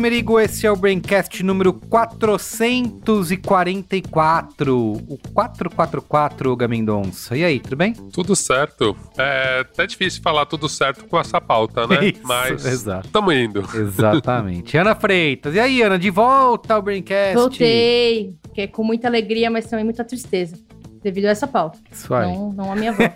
Merigo, esse é o Braincast número 444. O 444, Gamendonça. E aí, tudo bem? Tudo certo. É até difícil falar tudo certo com essa pauta, né? Isso, Mas exato. tamo indo. Exatamente. Ana Freitas. E aí, Ana, de volta ao Braincast? Voltei. Que é com muita alegria, mas também muita tristeza. Devido a essa pauta. Isso aí. Não, não a minha voz.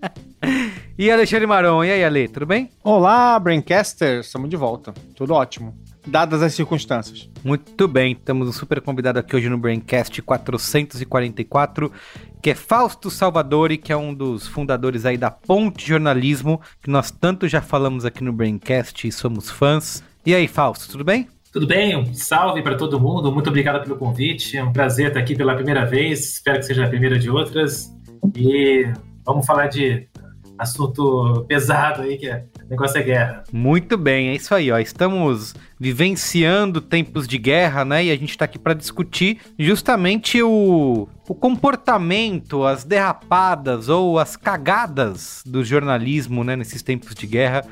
e Alexandre Maron, e aí, Ale, tudo bem? Olá, Braincasters, estamos de volta. Tudo ótimo dadas as circunstâncias. Muito bem, temos um super convidado aqui hoje no Braincast 444, que é Fausto Salvadori, que é um dos fundadores aí da Ponte Jornalismo, que nós tanto já falamos aqui no Braincast e somos fãs. E aí, Fausto, tudo bem? Tudo bem? Um salve para todo mundo. Muito obrigado pelo convite. É um prazer estar aqui pela primeira vez. Espero que seja a primeira de outras. E vamos falar de assunto pesado aí, que é negócio é guerra. Muito bem, é isso aí, ó. Estamos vivenciando tempos de guerra, né? E a gente está aqui para discutir justamente o, o comportamento, as derrapadas ou as cagadas do jornalismo, né, nesses tempos de guerra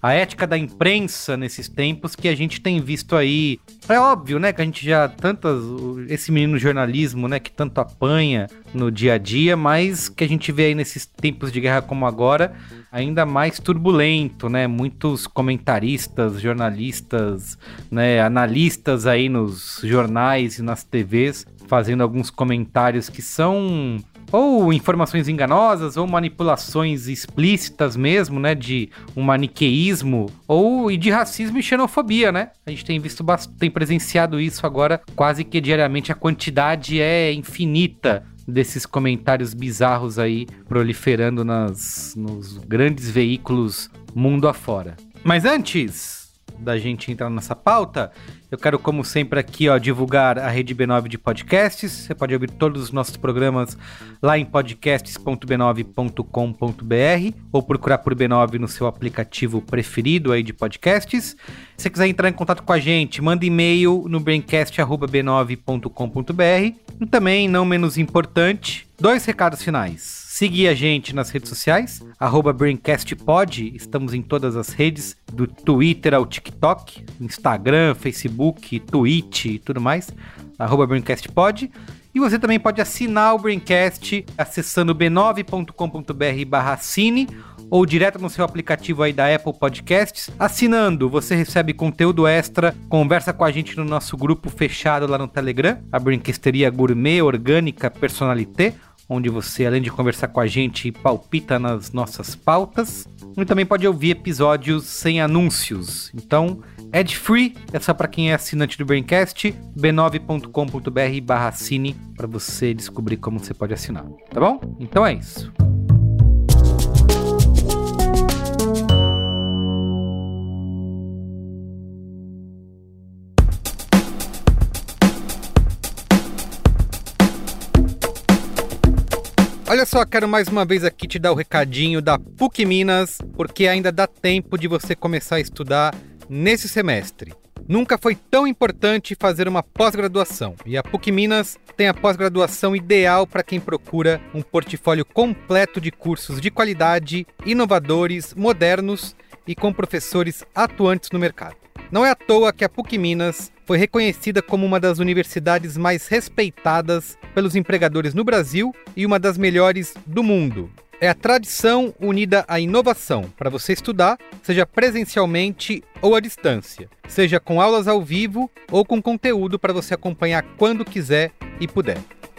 a ética da imprensa nesses tempos que a gente tem visto aí. É óbvio, né, que a gente já tantas esse menino jornalismo, né, que tanto apanha no dia a dia, mas que a gente vê aí nesses tempos de guerra como agora, ainda mais turbulento, né? Muitos comentaristas, jornalistas, né, analistas aí nos jornais e nas TVs fazendo alguns comentários que são ou informações enganosas, ou manipulações explícitas mesmo, né, de um maniqueísmo, ou e de racismo e xenofobia, né? A gente tem visto, tem presenciado isso agora quase que diariamente, a quantidade é infinita desses comentários bizarros aí proliferando nas, nos grandes veículos mundo afora. Mas antes, da gente entrar nessa pauta, eu quero, como sempre, aqui ó, divulgar a rede B9 de podcasts. Você pode ouvir todos os nossos programas lá em podcasts.b9.com.br ou procurar por B9 no seu aplicativo preferido aí de podcasts. Se você quiser entrar em contato com a gente, manda e-mail no braincast.b9.com.br. E também, não menos importante, dois recados finais. Seguir a gente nas redes sociais, arroba BraincastPod, estamos em todas as redes, do Twitter ao TikTok, Instagram, Facebook, Twitch e tudo mais, arroba BraincastPod. E você também pode assinar o Braincast acessando b9.com.br barra assine ou direto no seu aplicativo aí da Apple Podcasts. Assinando, você recebe conteúdo extra, conversa com a gente no nosso grupo fechado lá no Telegram, a Brinquesteria Gourmet Orgânica Personalité, onde você, além de conversar com a gente, palpita nas nossas pautas. E também pode ouvir episódios sem anúncios. Então, ad free, é só para quem é assinante do Braincast, b9.com.br barra assine para você descobrir como você pode assinar, tá bom? Então é isso. Olha só, quero mais uma vez aqui te dar o recadinho da PUC Minas, porque ainda dá tempo de você começar a estudar nesse semestre. Nunca foi tão importante fazer uma pós-graduação, e a PUC Minas tem a pós-graduação ideal para quem procura um portfólio completo de cursos de qualidade, inovadores, modernos e com professores atuantes no mercado. Não é à toa que a PUC Minas foi reconhecida como uma das universidades mais respeitadas pelos empregadores no Brasil e uma das melhores do mundo. É a tradição unida à inovação para você estudar, seja presencialmente ou à distância, seja com aulas ao vivo ou com conteúdo para você acompanhar quando quiser e puder.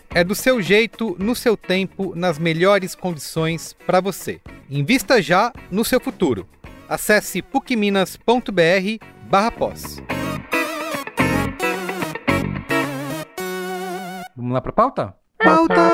É do seu jeito, no seu tempo, nas melhores condições para você. Invista já no seu futuro. Acesse pucminas.br/pós. Vamos lá pra pauta? Pauta!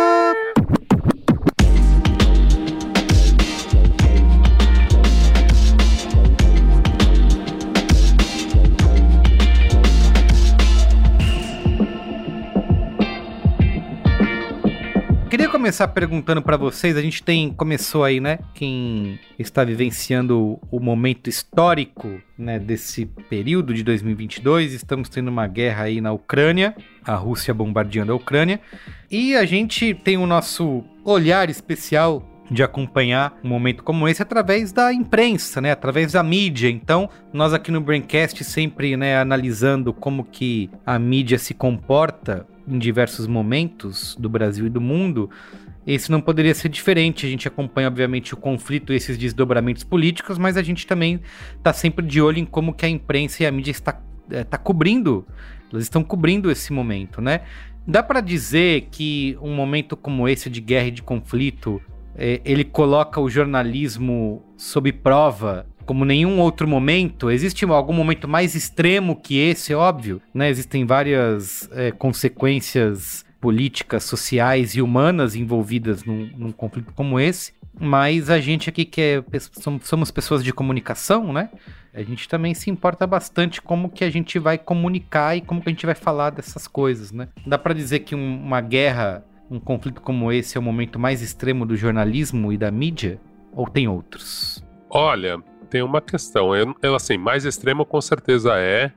Começar perguntando pra vocês, a gente tem começou aí, né, quem está vivenciando o momento histórico, né, desse período de 2022, estamos tendo uma guerra aí na Ucrânia, a Rússia bombardeando a Ucrânia, e a gente tem o nosso olhar especial de acompanhar um momento como esse através da imprensa, né, através da mídia. Então, nós aqui no Braincast sempre, né, analisando como que a mídia se comporta em diversos momentos do Brasil e do mundo, esse não poderia ser diferente. A gente acompanha, obviamente, o conflito e esses desdobramentos políticos, mas a gente também está sempre de olho em como que a imprensa e a mídia está, é, tá cobrindo, elas estão cobrindo esse momento, né? Dá para dizer que um momento como esse de guerra e de conflito, é, ele coloca o jornalismo sob prova como nenhum outro momento. Existe algum momento mais extremo que esse, óbvio, né? Existem várias é, consequências políticas, sociais e humanas envolvidas num, num, conflito como esse. Mas a gente aqui que é, somos pessoas de comunicação, né? A gente também se importa bastante como que a gente vai comunicar e como que a gente vai falar dessas coisas, né? Dá para dizer que um, uma guerra, um conflito como esse é o momento mais extremo do jornalismo e da mídia? Ou tem outros? Olha, tem uma questão. Eu, eu, assim, mais extremo com certeza é.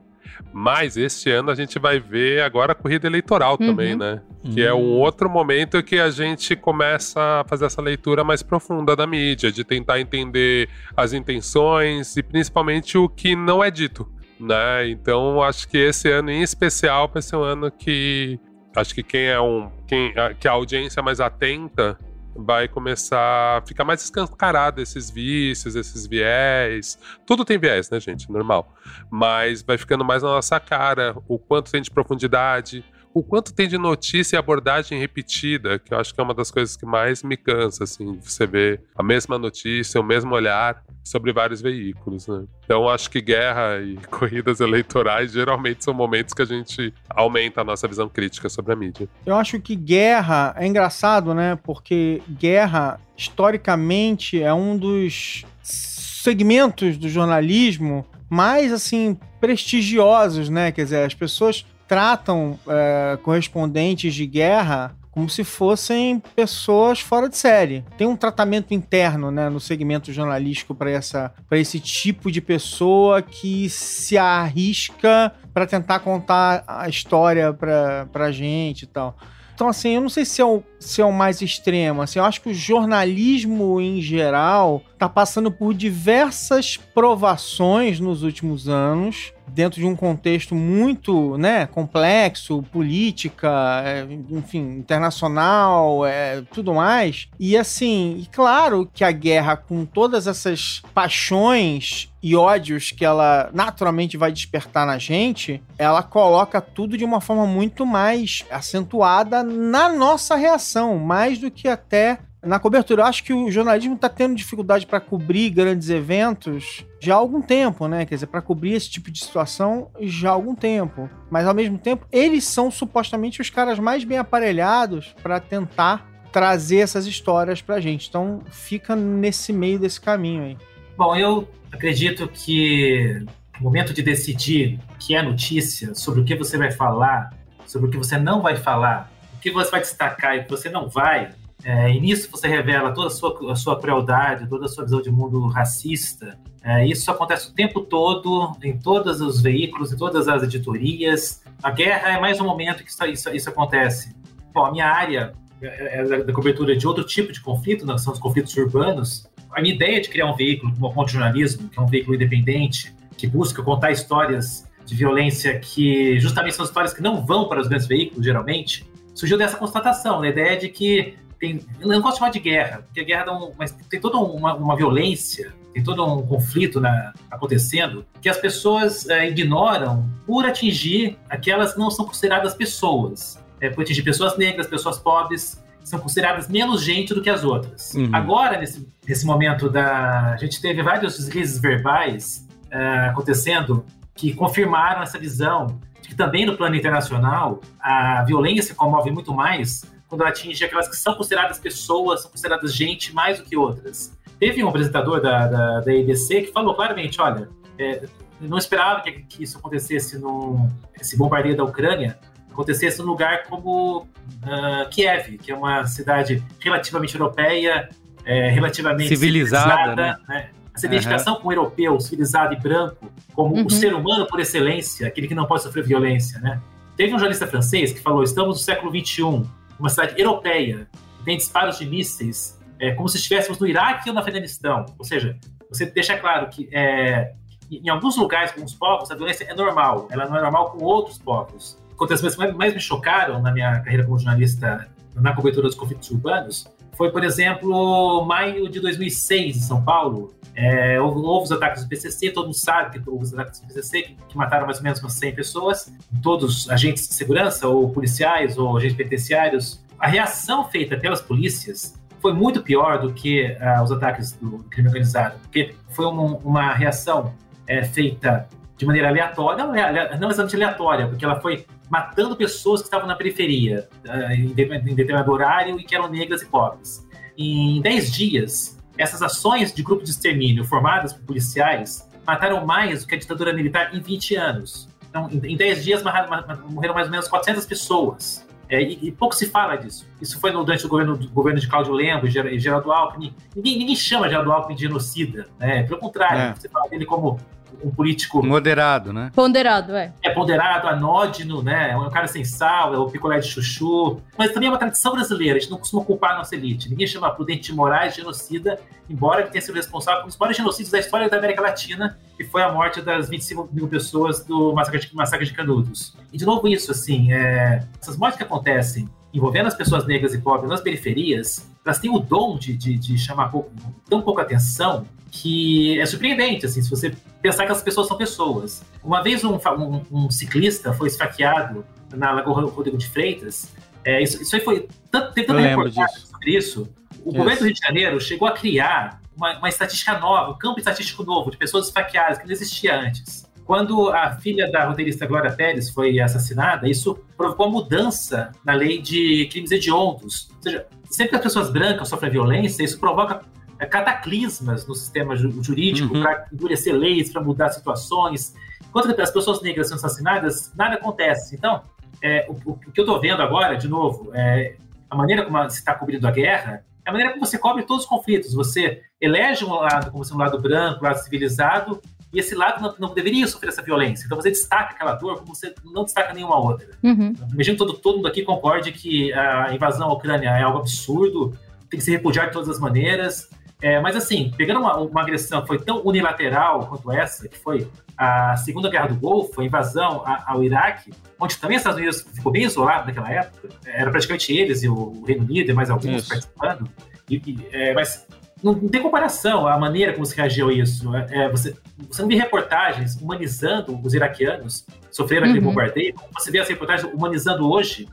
Mas este ano a gente vai ver agora a corrida eleitoral uhum. também, né? Que é um hum. outro momento que a gente começa a fazer essa leitura mais profunda da mídia, de tentar entender as intenções e principalmente o que não é dito, né? Então acho que esse ano em especial vai ser um ano que acho que quem é um quem que a audiência mais atenta vai começar a ficar mais escancarado esses vícios, esses viés. Tudo tem viés, né, gente? Normal. Mas vai ficando mais na nossa cara o quanto tem de profundidade, o quanto tem de notícia e abordagem repetida, que eu acho que é uma das coisas que mais me cansa, assim, você ver a mesma notícia, o mesmo olhar sobre vários veículos, né? Então acho que guerra e corridas eleitorais geralmente são momentos que a gente aumenta a nossa visão crítica sobre a mídia. Eu acho que guerra é engraçado, né? Porque guerra historicamente é um dos segmentos do jornalismo mais assim prestigiosos, né? Quer dizer, as pessoas tratam é, correspondentes de guerra como se fossem pessoas fora de série. Tem um tratamento interno, né, no segmento jornalístico para esse tipo de pessoa que se arrisca para tentar contar a história para pra gente e tal. Então, assim, eu não sei se é, o, se é o mais extremo. Assim, eu acho que o jornalismo, em geral, está passando por diversas provações nos últimos anos dentro de um contexto muito né, complexo, política, é, enfim, internacional, é, tudo mais. E assim, e claro que a guerra, com todas essas paixões e ódios que ela naturalmente vai despertar na gente, ela coloca tudo de uma forma muito mais acentuada na nossa reação, mais do que até na cobertura. Eu acho que o jornalismo está tendo dificuldade para cobrir grandes eventos já há algum tempo, né? Quer dizer, para cobrir esse tipo de situação já há algum tempo. Mas ao mesmo tempo, eles são supostamente os caras mais bem aparelhados para tentar trazer essas histórias pra gente. Então fica nesse meio desse caminho aí. Bom, eu acredito que o momento de decidir o que é notícia, sobre o que você vai falar, sobre o que você não vai falar, o que você vai destacar e o que você não vai, é, e nisso você revela toda a sua, a sua crueldade, toda a sua visão de mundo racista. É, isso acontece o tempo todo, em todos os veículos, em todas as editorias. A guerra é mais um momento que isso, isso, isso acontece. Bom, a minha área é, é da cobertura de outro tipo de conflito, né, são os conflitos urbanos. A minha ideia de criar um veículo como a Ponte Jornalismo, que é um veículo independente, que busca contar histórias de violência que justamente são histórias que não vão para os grandes veículos, geralmente, surgiu dessa constatação, da ideia de que tem, eu não gosto de chamar de guerra, porque a guerra dá um, mas tem toda uma, uma violência, tem todo um conflito na, acontecendo que as pessoas é, ignoram por atingir aquelas que não são consideradas pessoas. É, por atingir pessoas negras, pessoas pobres, são consideradas menos gente do que as outras. Uhum. Agora, nesse, nesse momento da. A gente teve vários deslizes verbais é, acontecendo que confirmaram essa visão que também no plano internacional a violência comove muito mais quando ela atinge aquelas que são consideradas pessoas, são consideradas gente mais do que outras. Teve um apresentador da, da, da EBC que falou claramente, olha, é, não esperava que, que, isso acontecesse no esse bombardeio da Ucrânia acontecesse num lugar como uh, Kiev, que é uma cidade relativamente europeia, é, relativamente civilizada, civilizada né? né? Essa identificação uhum. com o europeu, civilizado e branco, como uhum. o ser humano por excelência, aquele que não pode sofrer violência, né? Teve um jornalista francês que falou: estamos no século XXI, uma cidade europeia, tem disparos de mísseis, é, como se estivéssemos no Iraque ou no Afeganistão. Ou seja, você deixa claro que é, em alguns lugares, com os povos, a violência é normal, ela não é normal com outros povos. Coisas que mais me chocaram na minha carreira como jornalista na cobertura dos conflitos urbanos foi, por exemplo, maio de 2006, em São Paulo. É, houve, houve, os ataques do PCC, todo mundo sabe que houve os ataques do PCC, que, que, mataram mais ou menos umas 100 pessoas, todos agentes de segurança, ou policiais, ou agentes penitenciários. A reação feita pelas polícias foi muito pior do que uh, os ataques do crime organizado, porque foi uma, uma reação é, feita de maneira aleatória, não, não exatamente aleatória, porque ela foi matando pessoas que estavam na periferia, em, em determinado horário, e que eram negras e pobres. Em 10 dias, essas ações de grupo de extermínio formadas por policiais mataram mais do que a ditadura militar em 20 anos. Então, em 10 dias, morreram mais ou menos 400 pessoas. É, e, e, pouco se fala disso. Isso foi no, durante o governo, do governo de Cláudio Lembro e Geraldo Alckmin. Ninguém, ninguém chama Geraldo Alckmin de genocida. Né? Pelo contrário, é. você fala dele como um político. Moderado, né? Ponderado, é. É ponderado, anódino, né? É um cara sem sal, é o picolé de chuchu. Mas também é uma tradição brasileira, a gente não costuma culpar a nossa elite. Ninguém chama Prudente de Moraes de genocida, embora ele tenha sido responsável por um dos maiores genocídios da história da América Latina, que foi a morte das 25 mil pessoas do massacre de, massacre de Canudos. E, de novo, isso, assim, é... essas mortes que acontecem envolvendo as pessoas negras e pobres nas periferias, elas têm o dom de, de, de chamar pouco, tão pouca atenção que é surpreendente, assim, se você pensar que as pessoas são pessoas. Uma vez um, um, um ciclista foi esfaqueado na Lagoa Rodrigo de Freitas, é, isso, isso aí foi, tanto, teve tanta reportagem sobre isso, o isso. governo do Rio de Janeiro chegou a criar uma, uma estatística nova, um campo estatístico novo de pessoas esfaqueadas, que não existia antes. Quando a filha da roteirista Glória Pérez foi assassinada, isso provocou uma mudança na lei de crimes hediondos. Ou seja, sempre que as pessoas brancas sofrem violência, isso provoca é, cataclismas no sistema jurídico uhum. para endurecer leis, para mudar situações. Enquanto as pessoas negras são assassinadas, nada acontece. Então, é, o, o, que eu estou vendo agora, de novo, é, a maneira como se está cobrindo a guerra é a maneira como você cobre todos os conflitos. Você elege um lado como um lado branco, um lado civilizado, e esse lado não, não, deveria sofrer essa violência. Então você destaca aquela dor como você não destaca nenhuma outra. Uhum. Imagino que todo, todo mundo aqui concorde que a invasão à Ucrânia é algo absurdo, tem que se repudiar de todas as maneiras. É, mas assim, pegando uma, uma agressão que foi tão unilateral quanto essa, que foi a Segunda Guerra do Golfo, a invasão ao Iraque, onde também os Estados Unidos ficou bem isolado naquela época, era praticamente eles e o Reino Unido e mais alguns Isso. participando, e, e, é, mas não, não, tem comparação a maneira como se reagiu a isso. É, é você, você não vê reportagens humanizando os iraquianos sofreram aquele uhum. bombardeio, você vê as reportagens humanizando hoje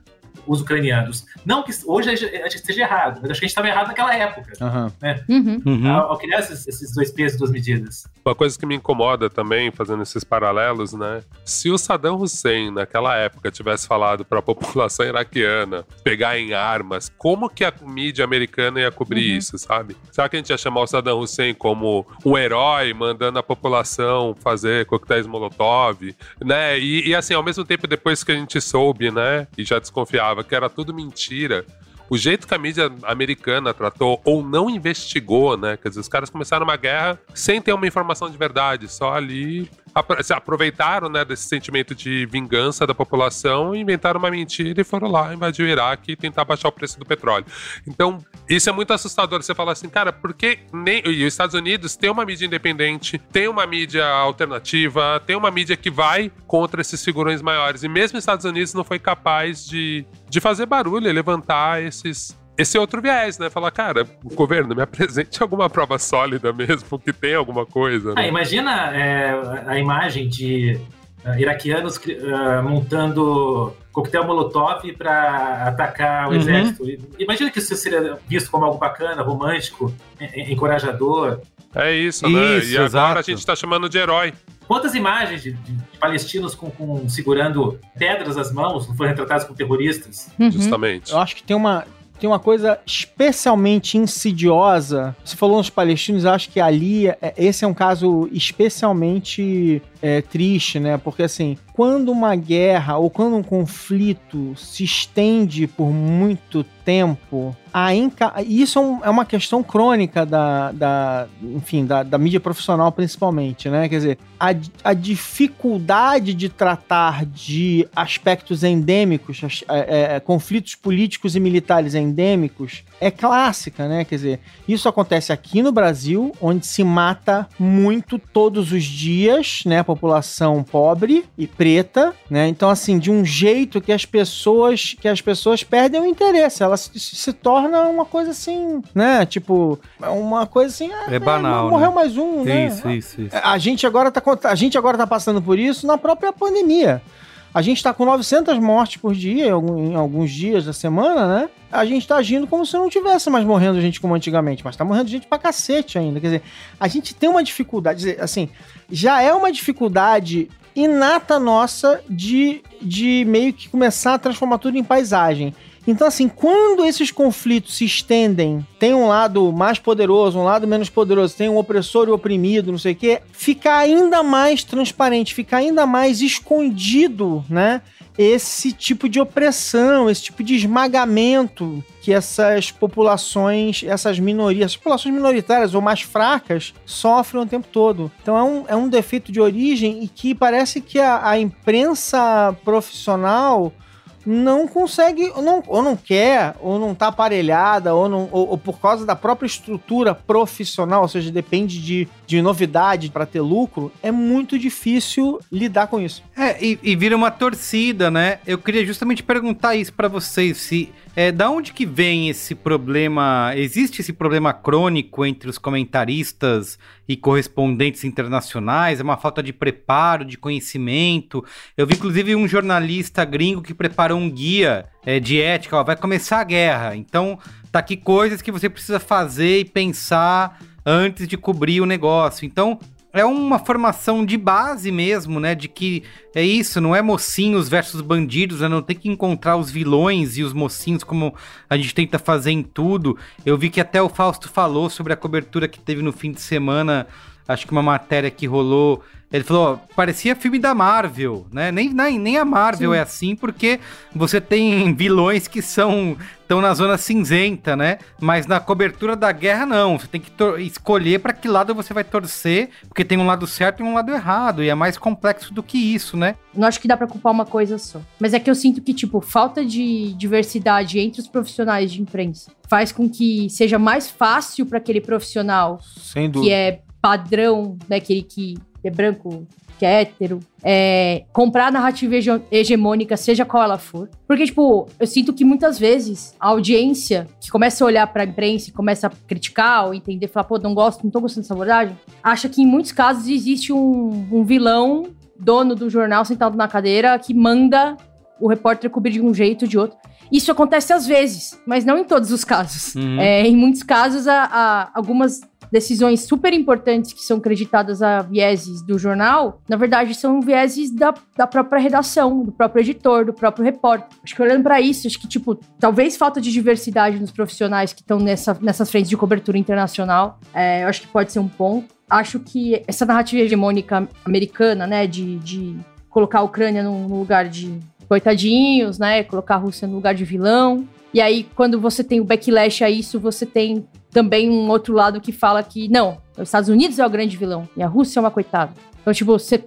os ucranianos. Não que hoje a gente esteja errado, mas acho que a gente estava errado naquela época. Uhum. Né? Uhum. uhum. Ao, ao, criar esses, esses, dois pesos, duas medidas. Uma coisa que me incomoda também, fazendo esses paralelos, né? Se o Saddam Hussein, naquela época, tivesse falado para a população iraquiana pegar em armas, como que a mídia americana ia cobrir uhum. isso, sabe? Será que a gente ia chamar o Saddam Hussein como um herói, mandando a população fazer coquetéis Molotov, né? E, e assim, ao mesmo tempo, depois que a gente soube, né? E já desconfiava que era tudo mentira, o jeito que a mídia americana tratou ou não investigou, né? Quer dizer, os caras começaram uma guerra sem ter uma informação de verdade, só ali aproveitaram né, desse sentimento de vingança da população, inventaram uma mentira e foram lá invadir o Iraque e tentar baixar o preço do petróleo. Então, isso é muito assustador. Você fala assim, cara, porque nem. E os Estados Unidos tem uma mídia independente, tem uma mídia alternativa, tem uma mídia que vai contra esses figurões maiores. E mesmo os Estados Unidos não foi capaz de, de fazer barulho levantar esses esse é outro viés, né? Falar, cara, o governo me apresente alguma prova sólida mesmo, que tem alguma coisa. Né? Ah, imagina é, a imagem de uh, iraquianos uh, montando coquetel molotov para atacar o uhum. exército. Imagina que isso seria visto como algo bacana, romântico, encorajador. É isso, né? Isso, e agora exato. a gente está chamando de herói. Quantas imagens de, de palestinos com, com, segurando pedras nas mãos não foram retratadas como terroristas? Uhum. Justamente. Eu acho que tem uma, tem uma coisa especialmente insidiosa. Você falou nos palestinos, acho que ali, é, esse é um caso especialmente é, triste, né? Porque assim, quando uma guerra ou quando um conflito se estende por muito tempo, a inca... isso é, é uma questão crônica da, da enfim, da, da, mídia profissional principalmente, né? Quer dizer, a, a dificuldade de tratar de aspectos endêmicos, é, é, conflitos políticos e militares endêmicos, é clássica, né? Quer dizer, isso acontece aqui no Brasil, onde se mata muito todos os dias, né? População pobre e preta, né? Então, assim, de um jeito que as pessoas que as pessoas perdem o interesse. Ela se, se torna uma coisa assim, né? Tipo, uma coisa assim. Ah, é banal. Né? Morreu né? mais um, né? Isso, isso, isso. A gente agora tá a gente agora tá passando por isso na própria pandemia. A gente está com 900 mortes por dia, em alguns dias da semana, né? A gente está agindo como se não tivesse mais morrendo gente como antigamente, mas está morrendo gente pra cacete ainda. Quer dizer, a gente tem uma dificuldade, assim, já é uma dificuldade inata nossa de, de meio que começar a transformar tudo em paisagem. Então, assim, quando esses conflitos se estendem, tem um lado mais poderoso, um lado menos poderoso, tem um opressor e oprimido, não sei o quê, fica ainda mais transparente, fica ainda mais escondido, né? Esse tipo de opressão, esse tipo de esmagamento que essas populações, essas minorias, essas populações minoritárias ou mais fracas sofrem o tempo todo. Então é um, é um defeito de origem e que parece que a, a imprensa profissional não consegue, ou não, ou não quer, ou não tá aparelhada, ou, não, ou, ou, por causa da própria estrutura profissional, ou seja, depende de, de novidade para ter lucro, é muito difícil lidar com isso. É, e, e vira uma torcida, né? Eu queria justamente perguntar isso para vocês, se é, da onde que vem esse problema? Existe esse problema crônico entre os comentaristas e correspondentes internacionais? É uma falta de preparo, de conhecimento? Eu vi inclusive um jornalista gringo que preparou um guia é, de ética, ó, vai começar a guerra, então tá aqui coisas que você precisa fazer e pensar antes de cobrir o negócio. Então, é uma formação de base mesmo, né? De que é isso, não é mocinhos versus bandidos, né? Não tem que encontrar os vilões e os mocinhos como a gente tenta fazer em tudo. Eu vi que até o Fausto falou sobre a cobertura que teve no fim de semana, acho que uma matéria que rolou ele falou, parecia filme da Marvel, né? Nem, nem, nem a Marvel Sim. é assim, porque você tem vilões que são estão na zona cinzenta, né? Mas na cobertura da guerra não, você tem que escolher para que lado você vai torcer, porque tem um lado certo e um lado errado, e é mais complexo do que isso, né? Não acho que dá para culpar uma coisa só. Mas é que eu sinto que tipo, falta de diversidade entre os profissionais de imprensa faz com que seja mais fácil para aquele profissional que é padrão, né, que é branco, que é hétero, é, comprar a narrativa hegemônica, seja qual ela for. Porque, tipo, eu sinto que muitas vezes a audiência que começa a olhar pra imprensa e começa a criticar ou entender, falar, pô, não gosto, não tô gostando dessa abordagem, acha que em muitos casos existe um, um vilão, dono do jornal, sentado na cadeira, que manda o repórter cobrir de um jeito ou de outro. Isso acontece às vezes, mas não em todos os casos. Uhum. É, em muitos casos, a, a, algumas decisões super importantes que são creditadas a vieses do jornal, na verdade são vieses da, da própria redação, do próprio editor, do próprio repórter. Acho que olhando para isso, acho que, tipo, talvez falta de diversidade nos profissionais que estão nessa, nessas frentes de cobertura internacional, é, eu acho que pode ser um ponto. Acho que essa narrativa hegemônica americana, né, de, de colocar a Ucrânia num lugar de coitadinhos, né, colocar a Rússia no lugar de vilão, e aí, quando você tem o backlash a isso, você tem também um outro lado que fala que, não, os Estados Unidos é o grande vilão e a Rússia é uma coitada. Então, tipo, você,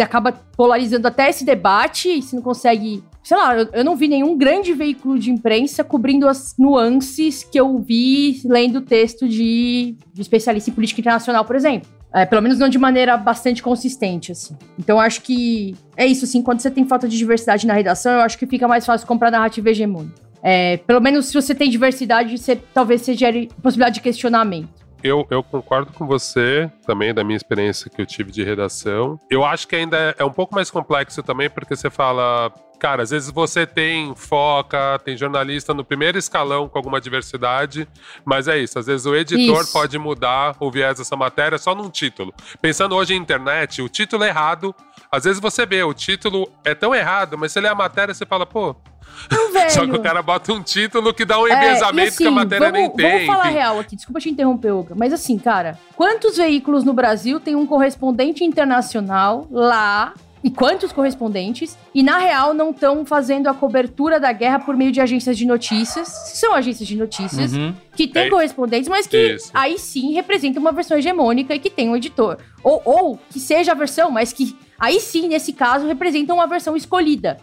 acaba polarizando até esse debate e você não consegue. Sei lá, eu, eu não vi nenhum grande veículo de imprensa cobrindo as nuances que eu vi lendo texto de, de especialista em política internacional, por exemplo. É, pelo menos não de maneira bastante consistente, assim. Então, acho que é isso, assim. Quando você tem falta de diversidade na redação, eu acho que fica mais fácil comprar narrativa hegemônica. É, pelo menos se você tem diversidade, você, talvez você gere possibilidade de questionamento. eu, eu concordo com você, também da minha experiência que eu tive de redação. Eu acho que ainda é um pouco mais complexo também, porque você fala, cara, às vezes você tem foca, tem jornalista no primeiro escalão com alguma diversidade, mas é isso, às vezes o editor isso. pode mudar o viés dessa matéria só num título. Pensando hoje em internet, o título é errado, às vezes você vê, o título é tão errado, mas você lê a matéria você fala, pô, Só que o cara bota um título que dá um embesamento é, assim, que a assim, matéria vamos, nem tem. Vamos falar enfim. real aqui, desculpa te interromper, Olga. Mas assim, cara, quantos veículos no Brasil tem um correspondente internacional lá e quantos correspondentes, e na real não estão fazendo a cobertura da guerra por meio de agências de notícias. São agências de notícias uhum. que têm é. correspondentes, mas que Isso. aí sim representam uma versão hegemônica e que tem um editor. Ou, ou que seja a versão, mas que aí sim, nesse caso, representam uma versão escolhida.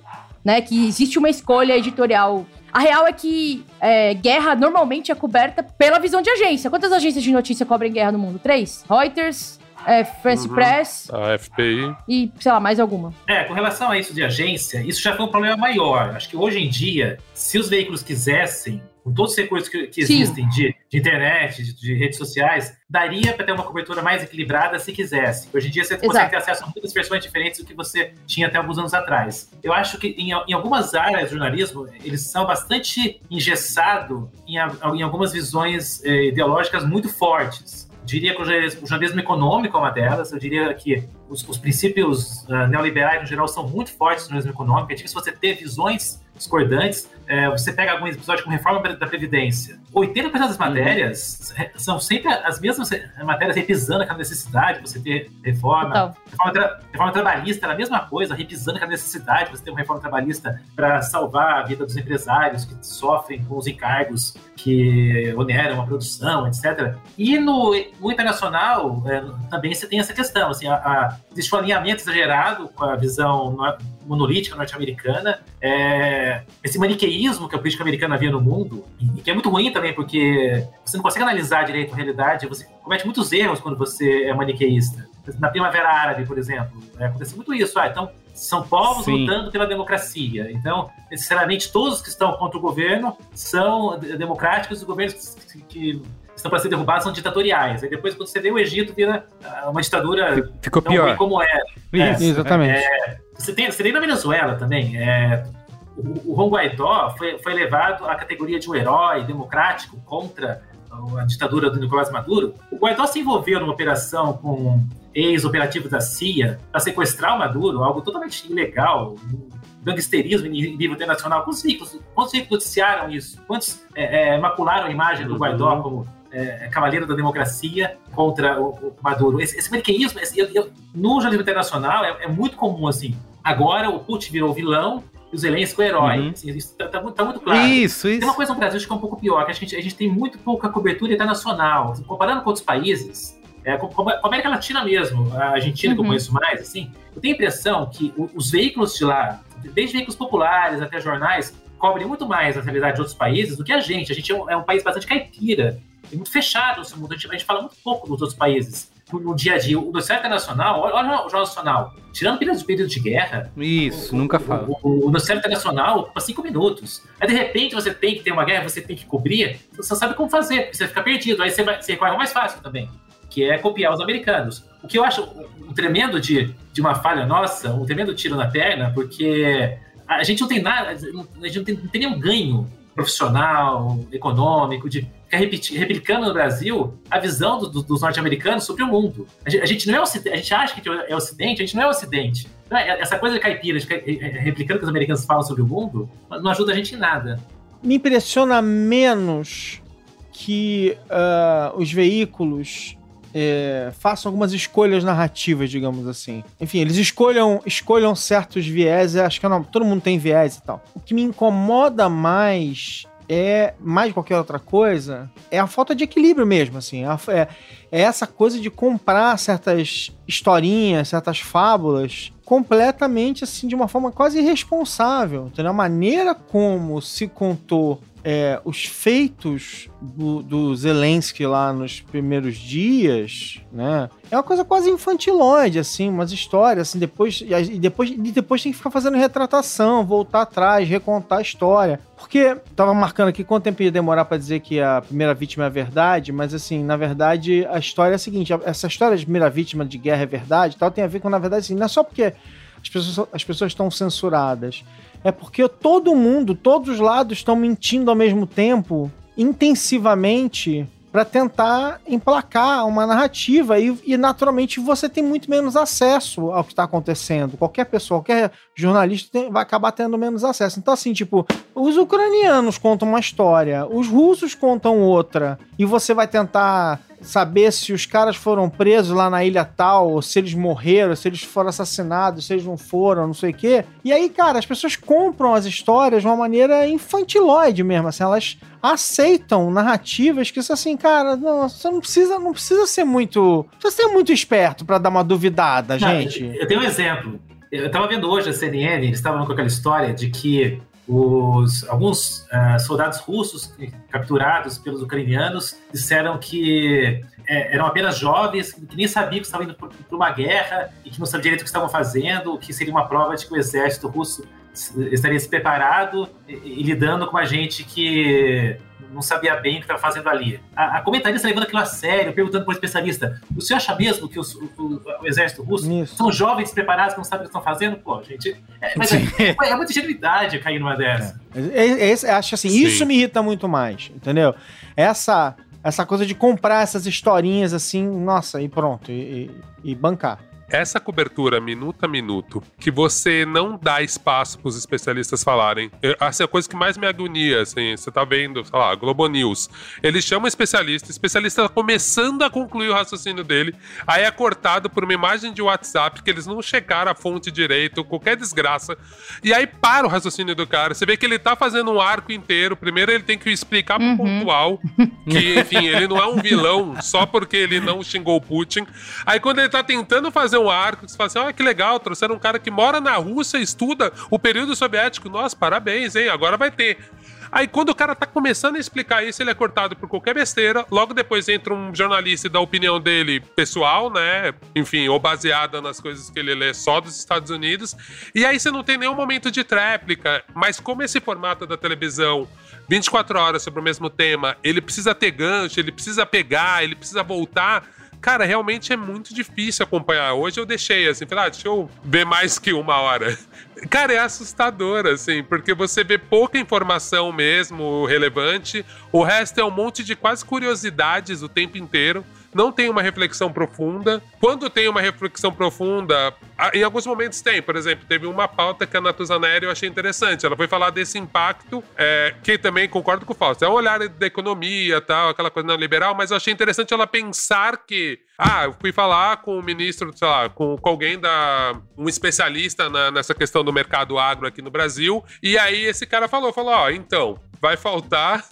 Né, que existe uma escolha editorial a real é que é, guerra normalmente é coberta pela visão de agência. Quantas agências de notícia cobrem guerra no mundo? Três? Reuters, é, France uhum. Press. A FPI. E, sei lá, mais alguma. É, com relação a isso de agência, isso já foi um problema maior. Acho que hoje em dia, se os veículos quisessem, com todos os recursos que, que existem de, de, internet, de, de, redes sociais, daria para ter uma cobertura mais equilibrada se quisesse. Hoje em dia você Exato. consegue ter acesso a muitas versões diferentes do que você tinha até alguns anos atrás. Eu acho que em, em algumas áreas do jornalismo, eles são bastante engessados em, em algumas visões eh, ideológicas muito fortes diria que o jornalismo econômico é uma delas, eu diria que os, os princípios uh, neoliberais, no geral, são muito fortes no jornalismo econômico, é difícil você ter visões discordantes. É, você pega alguns episódios com reforma da Previdência. 80% das matérias uhum. são sempre as mesmas matérias repisando aquela necessidade de você ter reforma. Reforma, tra reforma, trabalhista era a mesma coisa, repisando aquela necessidade de você ter uma reforma trabalhista para salvar a vida dos empresários que sofrem com os encargos que oneram a produção, etc. E no, no internacional é, também você tem essa questão. Assim, a, a, existe um alinhamento exagerado com a visão monolítica norte-americana. É, esse maniqueísmo que a política americana havia no mundo, e que é muito ruim também, porque você não consegue analisar direito a realidade, você comete muitos erros quando você é maniqueísta. Na Primavera Árabe, por exemplo, é, acontece muito isso. Ah, então, são povos Sim. lutando pela democracia. Então, necessariamente, todos que estão contra o governo são democráticos, os governos que, que estão para ser derrubados são ditatoriais. Aí depois, quando você vê o Egito, vira ah, uma ditadura Ficou pior. como era. É, Isso, é, exatamente. É, você, tem, você tem na Venezuela também. É, o, o Juan Guaidó foi, foi levado à categoria de um herói democrático contra a ditadura do Nicolás Maduro. O Guaidó se envolveu numa operação com ex-operativos da CIA para sequestrar o Maduro, algo totalmente ilegal, gangsterismo em nível internacional. Quantos veículos, quantos veículos noticiaram isso? Quantos é, é, macularam a imagem do Guaidó como é, cavaleiro da democracia contra o, o Maduro? Esse, esse maniqueísmo, esse, eu, eu, no jornalismo internacional, é, é, muito comum assim. Agora o Putin virou vilão o Zelensky o herói. Uhum. Assim, isso está tá, tá muito claro. Isso, isso. Tem uma coisa no Brasil que é um pouco pior, que a gente, a gente tem muito pouca cobertura internacional. Comparando com outros países, é, com, com, a América Latina mesmo, a Argentina, uhum. que eu uhum. conheço mais, assim, eu tenho a impressão que os veículos de lá, desde veículos populares até jornais, cobrem muito mais a realidade de outros países do que a gente. A gente é um, é um país bastante caipira, e muito fechado nesse mundo. A gente, a gente, fala muito pouco dos outros países. No, dia a dia, o noticiário internacional, olha, o Jornal Nacional, tirando períodos, período de guerra. Isso, o, nunca fala. O, o, o noticiário internacional ocupa cinco minutos. Aí, de repente, você tem que ter uma guerra, você tem que cobrir, você sabe como fazer, porque você fica perdido. Aí você, vai, você recorre ao mais fácil também que é copiar os americanos. O que eu acho um tremendo de, de uma falha nossa, um tremendo tiro na perna, porque a gente não tem nada, a gente não tem, não tem nenhum ganho profissional, econômico, de ficar replicando no Brasil a visão do, do, dos norte-americanos sobre o mundo. A gente, a gente, não é ocidente, a gente acha que é ocidente, a gente não é ocidente. É, essa coisa de caipira, de replicando o que os americanos falam sobre o mundo, não ajuda a gente em nada. Me impressiona menos que uh, os veículos é, façam algumas escolhas narrativas, digamos assim. Enfim, eles escolham, escolham certos viés, acho que não, todo mundo tem viés e tal. O que me incomoda mais é, mais qualquer outra coisa, é a falta de equilíbrio mesmo, assim. É, é essa coisa de comprar certas historinhas, certas fábulas completamente assim de uma forma quase irresponsável, entendeu? A maneira como se contou é, os feitos do, do Zelensky lá nos primeiros dias, né? É uma coisa quase infantilóide, assim, umas histórias, assim, depois, e depois, e depois tem que ficar fazendo retratação, voltar atrás, recontar a história. Porque tava marcando aqui quanto tempo ia demorar para dizer que a primeira vítima é a verdade, mas assim, na verdade, a história é a seguinte: essa história de primeira vítima de guerra é verdade, tal, tem a ver com, na verdade, assim, não é só porque as pessoas, as pessoas estão censuradas é porque todo mundo, todos os lados estão mentindo ao mesmo tempo, intensivamente, para tentar emplacar uma narrativa e, e, naturalmente você tem muito menos acesso ao que está acontecendo. Qualquer pessoa, qualquer jornalista tem, vai acabar tendo menos acesso. Então, assim, tipo, os ucranianos contam uma história, os russos contam outra, e você vai tentar saber se os caras foram presos lá na ilha tal, ou se eles morreram, se eles foram assassinados, se eles não foram, não sei o quê. E aí, cara, as pessoas compram as histórias de uma maneira infantilóide mesmo, assim, elas aceitam narrativas que são assim, cara, não, você não precisa, não precisa ser muito, precisa ser muito esperto para dar uma duvidada, não, gente. Eu tenho um exemplo. Eu tava vendo hoje a CNN, eles estavam com aquela história de que os, alguns uh, soldados russos capturados pelos ucranianos disseram que é, eram apenas jovens, que nem sabiam que estavam indo para uma guerra e que não sabiam direito o que estavam fazendo, que seria uma prova de que o exército russo estaria se preparado e, e lidando com a gente que não sabia bem o que estava fazendo ali. A, a, comentarista levando aquilo a sério, perguntando para o especialista: o senhor acha mesmo que os, o, o, o, exército russo Isso. são jovens preparados que não sabem o que estão fazendo? Pô, gente. É, mas é, é, muita ingenuidade cair numa dessa. É, é, acho assim, Sim. isso me irrita muito mais, entendeu? Essa. Essa coisa de comprar essas historinhas assim, nossa, e pronto, e, e, e bancar essa cobertura minuto a minuto, que você não dá espaço para os especialistas falarem, essa é a coisa que mais me agonia, assim, você tá vendo, sei lá, Globo News, eles chamam um especialista, o especialista tá começando a concluir o raciocínio dele, aí é cortado por uma imagem de WhatsApp que eles não checaram a fonte direito, qualquer desgraça, e aí para o raciocínio do cara, você vê que ele tá fazendo um arco inteiro, primeiro ele tem que explicar pro uhum. pontual, que, enfim, ele não é um vilão só porque ele não xingou o Putin, aí quando ele tá tentando fazer fazer um arco, você fala assim: olha que legal, trouxeram um cara que mora na Rússia, estuda o período soviético. Nossa, parabéns, hein? Agora vai ter. Aí, quando o cara tá começando a explicar isso, ele é cortado por qualquer besteira. Logo depois entra um jornalista e dá a opinião dele pessoal, né? Enfim, ou baseada nas coisas que ele lê só dos Estados Unidos. E aí você não tem nenhum momento de tréplica. Mas como esse formato da televisão 24 horas sobre o mesmo tema, ele precisa ter gancho, ele precisa pegar, ele precisa voltar cara, realmente é muito difícil acompanhar. Hoje eu deixei assim, falei, ah, deixa eu ver mais que uma hora. Cara, é assustador, assim, porque você vê pouca informação mesmo relevante, o resto é um monte de quase curiosidades o tempo inteiro não tem uma reflexão profunda. Quando tem uma reflexão profunda, em alguns momentos tem. Por exemplo, teve uma pauta que a Natuzaneri eu achei interessante. Ela foi falar desse impacto, é, que também concordo com o Fausto. É um olhar da economia, tal, aquela coisa neoliberal, mas eu achei interessante ela pensar que. Ah, eu fui falar com o ministro, sei lá, com, com alguém da. um especialista na, nessa questão do mercado agro aqui no Brasil. E aí esse cara falou: falou, ó, então, vai faltar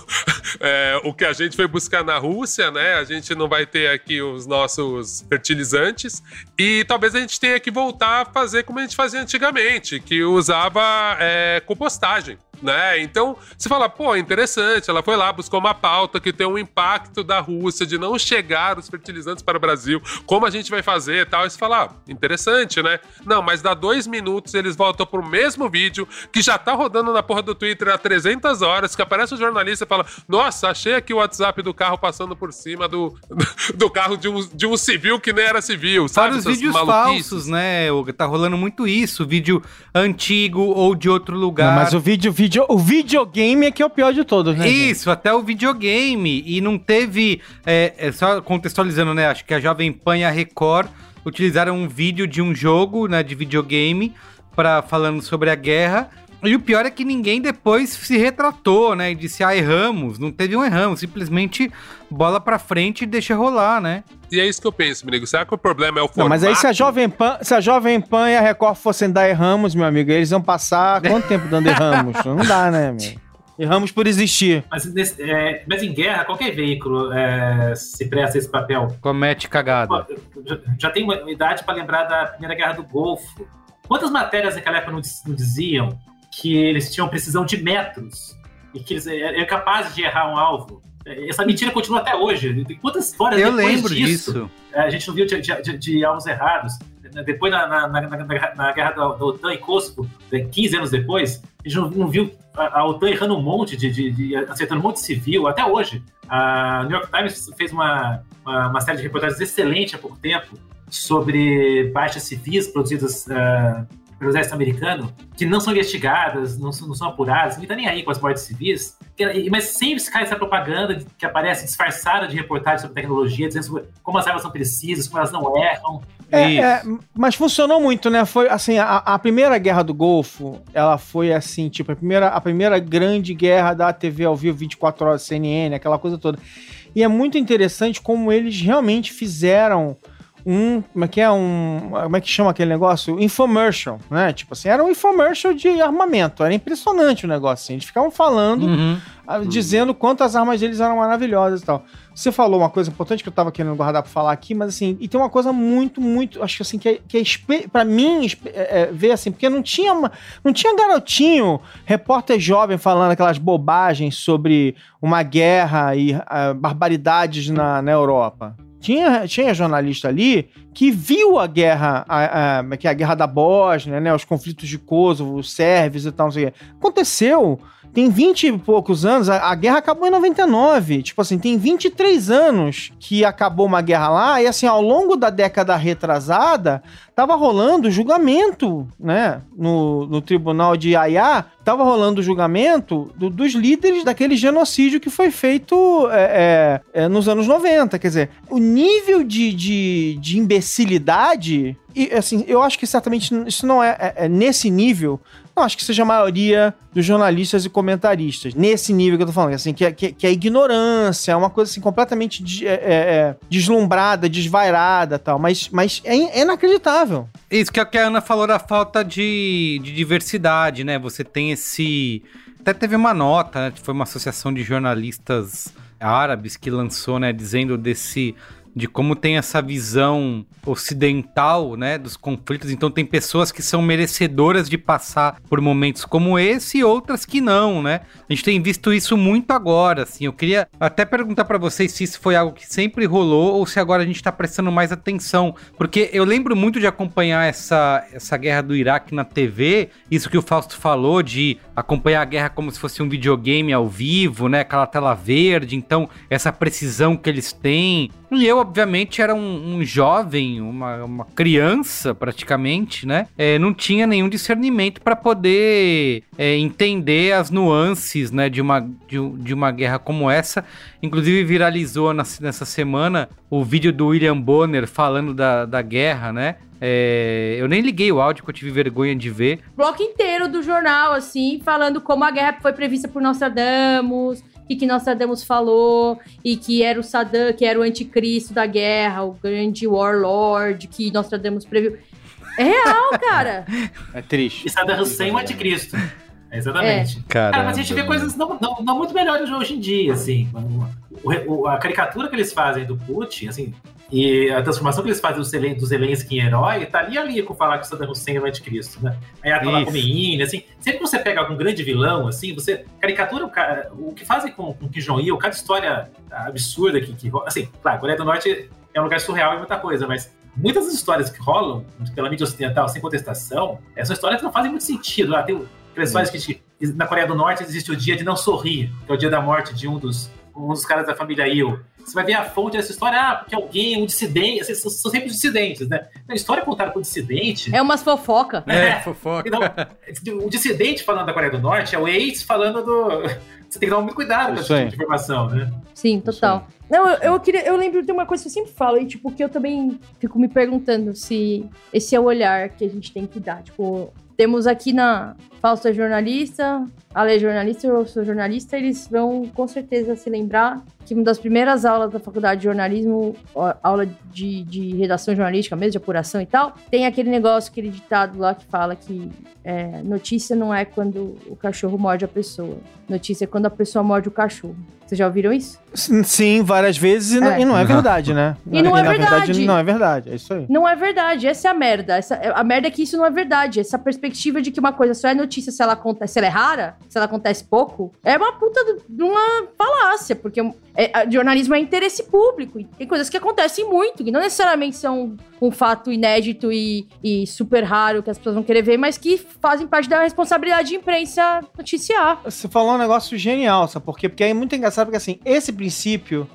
é, o que a gente foi buscar na Rússia, né? A gente não vai ter aqui os nossos fertilizantes e talvez a gente tenha que voltar a fazer como a gente fazia antigamente, que usava é, compostagem né? Então, você fala, pô, interessante, ela foi lá, buscou uma pauta que tem um impacto da Rússia de não chegar os fertilizantes para o Brasil, como a gente vai fazer e tal. E você fala, ah, interessante, né? Não, mas dá dois minutos eles voltam pro mesmo vídeo que já tá rodando na porra do Twitter há 300 horas, que aparece o um jornalista e fala, nossa, achei aqui o WhatsApp do carro passando por cima do, do carro de um, de um civil que nem era civil, sabe? Vários vídeos falsos, né? Tá rolando muito isso, vídeo antigo ou de outro lugar. Não, mas o vídeo, vídeo video, o videogame é que é o pior de todos, né? Isso, gente? até o videogame. E não teve. É, é, só contextualizando, né? Acho que a Jovem Pan e a Record utilizaram um vídeo de um jogo, né? De videogame, para falando sobre a guerra. E o pior é que ninguém depois se retratou, né? E disse, ah, erramos. Não teve um erramos, simplesmente bola pra frente e deixa rolar, né? E é isso que eu penso, amigo. Será que o problema é o formato? Não, mas aí se a Jovem Pan, se a Jovem Pan e a Record fossem dar erramos, meu amigo, eles vão passar quanto tempo dando erramos? Não dá, né, amigo? Erramos por existir. Mas, é, mas, em guerra, qualquer veículo é, se presta esse papel. Comete cagada. Já, já tem uma idade para lembrar da Primeira Guerra do Golfo. Quantas matérias naquela época não, não diziam que eles tinham precisão de metros e que eles eram capazes de errar um alvo. Essa mentira continua até hoje. Tem quantas histórias Eu lembro disso, disso. A gente não viu de, de, de alvos errados. Depois, na, na, na, na guerra da, da, OTAN em Kosovo, 15 anos depois, a gente não, não viu a, a, OTAN errando um monte, de, de, de, acertando um monte de civil, até hoje. A New York Times fez uma, uma, uma série de reportagens excelente há pouco tempo sobre baixas civis produzidas uh, pelo exército americano, que não são investigadas, não são, não são apuradas, ninguém tá nem aí com as mortes civis, mas sempre cai essa propaganda que aparece disfarçada de reportagem sobre tecnologia, dizendo sobre como as armas são precisas, como elas não erram. É, é, mas funcionou muito, né? Foi assim, a, a, primeira guerra do Golfo, ela foi assim, tipo, a primeira, a primeira grande guerra da TV ao vivo 24 horas CNN, aquela coisa toda. E é muito interessante como eles realmente fizeram um. Como é que é? Um. Como é que chama aquele negócio? Infomercial, né? Tipo assim, era um infomercial de armamento. Era impressionante o negócio. Assim. Eles ficavam falando, uhum. dizendo quantas armas deles eram maravilhosas e tal. Você falou uma coisa importante que eu tava querendo guardar pra falar aqui, mas assim, e tem uma coisa muito, muito. Acho que assim, que é, que é pra mim é, é, ver assim, porque não tinha, uma, não tinha garotinho, repórter jovem falando aquelas bobagens sobre uma guerra e uh, barbaridades na, na Europa. Tinha, tinha jornalista ali que viu a guerra, a, a, é é, a guerra da Bósnia, né, os conflitos de Kosovo, os sérvios e tal, não sei o. Aconteceu tem 20 e poucos anos, a, a, guerra acabou em 99. Tipo assim, tem 23 anos que acabou uma guerra lá, e assim, ao longo da década retrasada, tava rolando julgamento, né? No, no tribunal de Haia, tava rolando o julgamento do, dos líderes daquele genocídio que foi feito é, é, é, nos anos 90. Quer dizer, o nível de, de, de imbecilidade. E, assim, eu acho que certamente isso não é, é, é nesse nível não acho que seja a maioria dos jornalistas e comentaristas. Nesse nível que eu tô falando, assim, que é, que, que é ignorância, é uma coisa assim completamente de, é, é, é deslumbrada, desvairada tal. Mas, mas é, é inacreditável. Isso que a Ana falou da falta de, de diversidade, né? Você tem esse. Até teve uma nota, né? Foi uma associação de jornalistas árabes que lançou, né? Dizendo desse de como tem essa visão ocidental, né, dos conflitos. Então tem pessoas que são merecedoras de passar por momentos como esse e outras que não, né? A gente tem visto isso muito agora, assim. Eu queria até perguntar para vocês se isso foi algo que sempre rolou ou se agora a gente tá prestando mais atenção, porque eu lembro muito de acompanhar essa essa guerra do Iraque na TV, isso que o Fausto falou de acompanhar a guerra como se fosse um videogame ao vivo, né, aquela tela verde, então essa precisão que eles têm. E eu obviamente, era um, um jovem, uma, uma, criança praticamente, né? É, não tinha nenhum discernimento para poder é, entender as nuances, né, de uma, de, de, uma guerra como essa. Inclusive viralizou nessa semana o vídeo do William Bonner falando da, da guerra, né? É, eu nem liguei o áudio que eu tive vergonha de ver. Bloco inteiro do jornal, assim, falando como a guerra foi prevista por Nostradamus, que, que Nostradamus falou e que era o Saddam, que era o anticristo da guerra, o grande warlord que Nostradamus previu. É real, cara. É triste. E Saddam Hussein o anticristo. exatamente. É. Cara, mas a gente vê coisas não, não, não, muito melhores hoje em dia, assim. O, o, a caricatura que eles fazem do Putin, assim, e a transformação que eles fazem do, Zelen, do Zelensky em herói tá ali ali com falar que o Saddam Hussein é o anticristo, né? Aí a Khomeini, assim, sempre que você pega algum grande vilão, assim, você caricatura o cara, o que fazem com, com Kim Jong-il, cada história absurda que, que assim, claro, Coreia do Norte é um lugar surreal e muita coisa, mas muitas das histórias que rolam pela mídia ocidental, sem contestação, são histórias que não fazem muito sentido. Ah, tem aquelas histórias que na Coreia do Norte existe o dia de não sorrir, que é o dia da morte de um dos, um dos caras da família Il. Você vai ver a fonte dessa história, ah, porque alguém, um dissidente, assim, são, são sempre dissidentes, né? A história contada por dissidente. É umas fofoca. É, é fofoca. Então, o dissidente falando da Coreia do Norte é o ex falando do. Você tem que dar muito cuidado com essa tipo de informação, né? Sim, total. Não, eu, eu, queria. Eu lembro de uma coisa que eu sempre falo, e tipo, que eu também fico me perguntando se esse é o olhar que a gente tem que dar. Tipo, temos aqui na Falsa Jornalista, Ale é jornalista, eu sou jornalista, eles vão com certeza se lembrar que uma das primeiras aulas da faculdade de jornalismo, aula de, de redação jornalística mesmo, de apuração e tal, tem aquele negócio, aquele ditado lá que fala que é, notícia não é quando o cachorro morde a pessoa. Notícia é quando a pessoa morde o cachorro. Vocês já ouviram isso? Sim, várias vezes e, é. não, e não é verdade, né? E não, é verdade. verdade. Não é verdade, é isso aí. Não é verdade, essa é a merda. Essa, a merda é que isso não é verdade. Essa perspectiva de que uma coisa só é notícia notícia, se ela acontece, se ela é rara, se ela acontece pouco, é uma puta de uma falácia, porque é, jornalismo é interesse público. E tem coisas que acontecem muito, que não necessariamente são um fato inédito e, e super raro que as pessoas vão querer ver, mas que fazem parte da responsabilidade de imprensa noticiar. Você falou um negócio genial, sabe por quê? Porque é muito engraçado, porque assim, esse princípio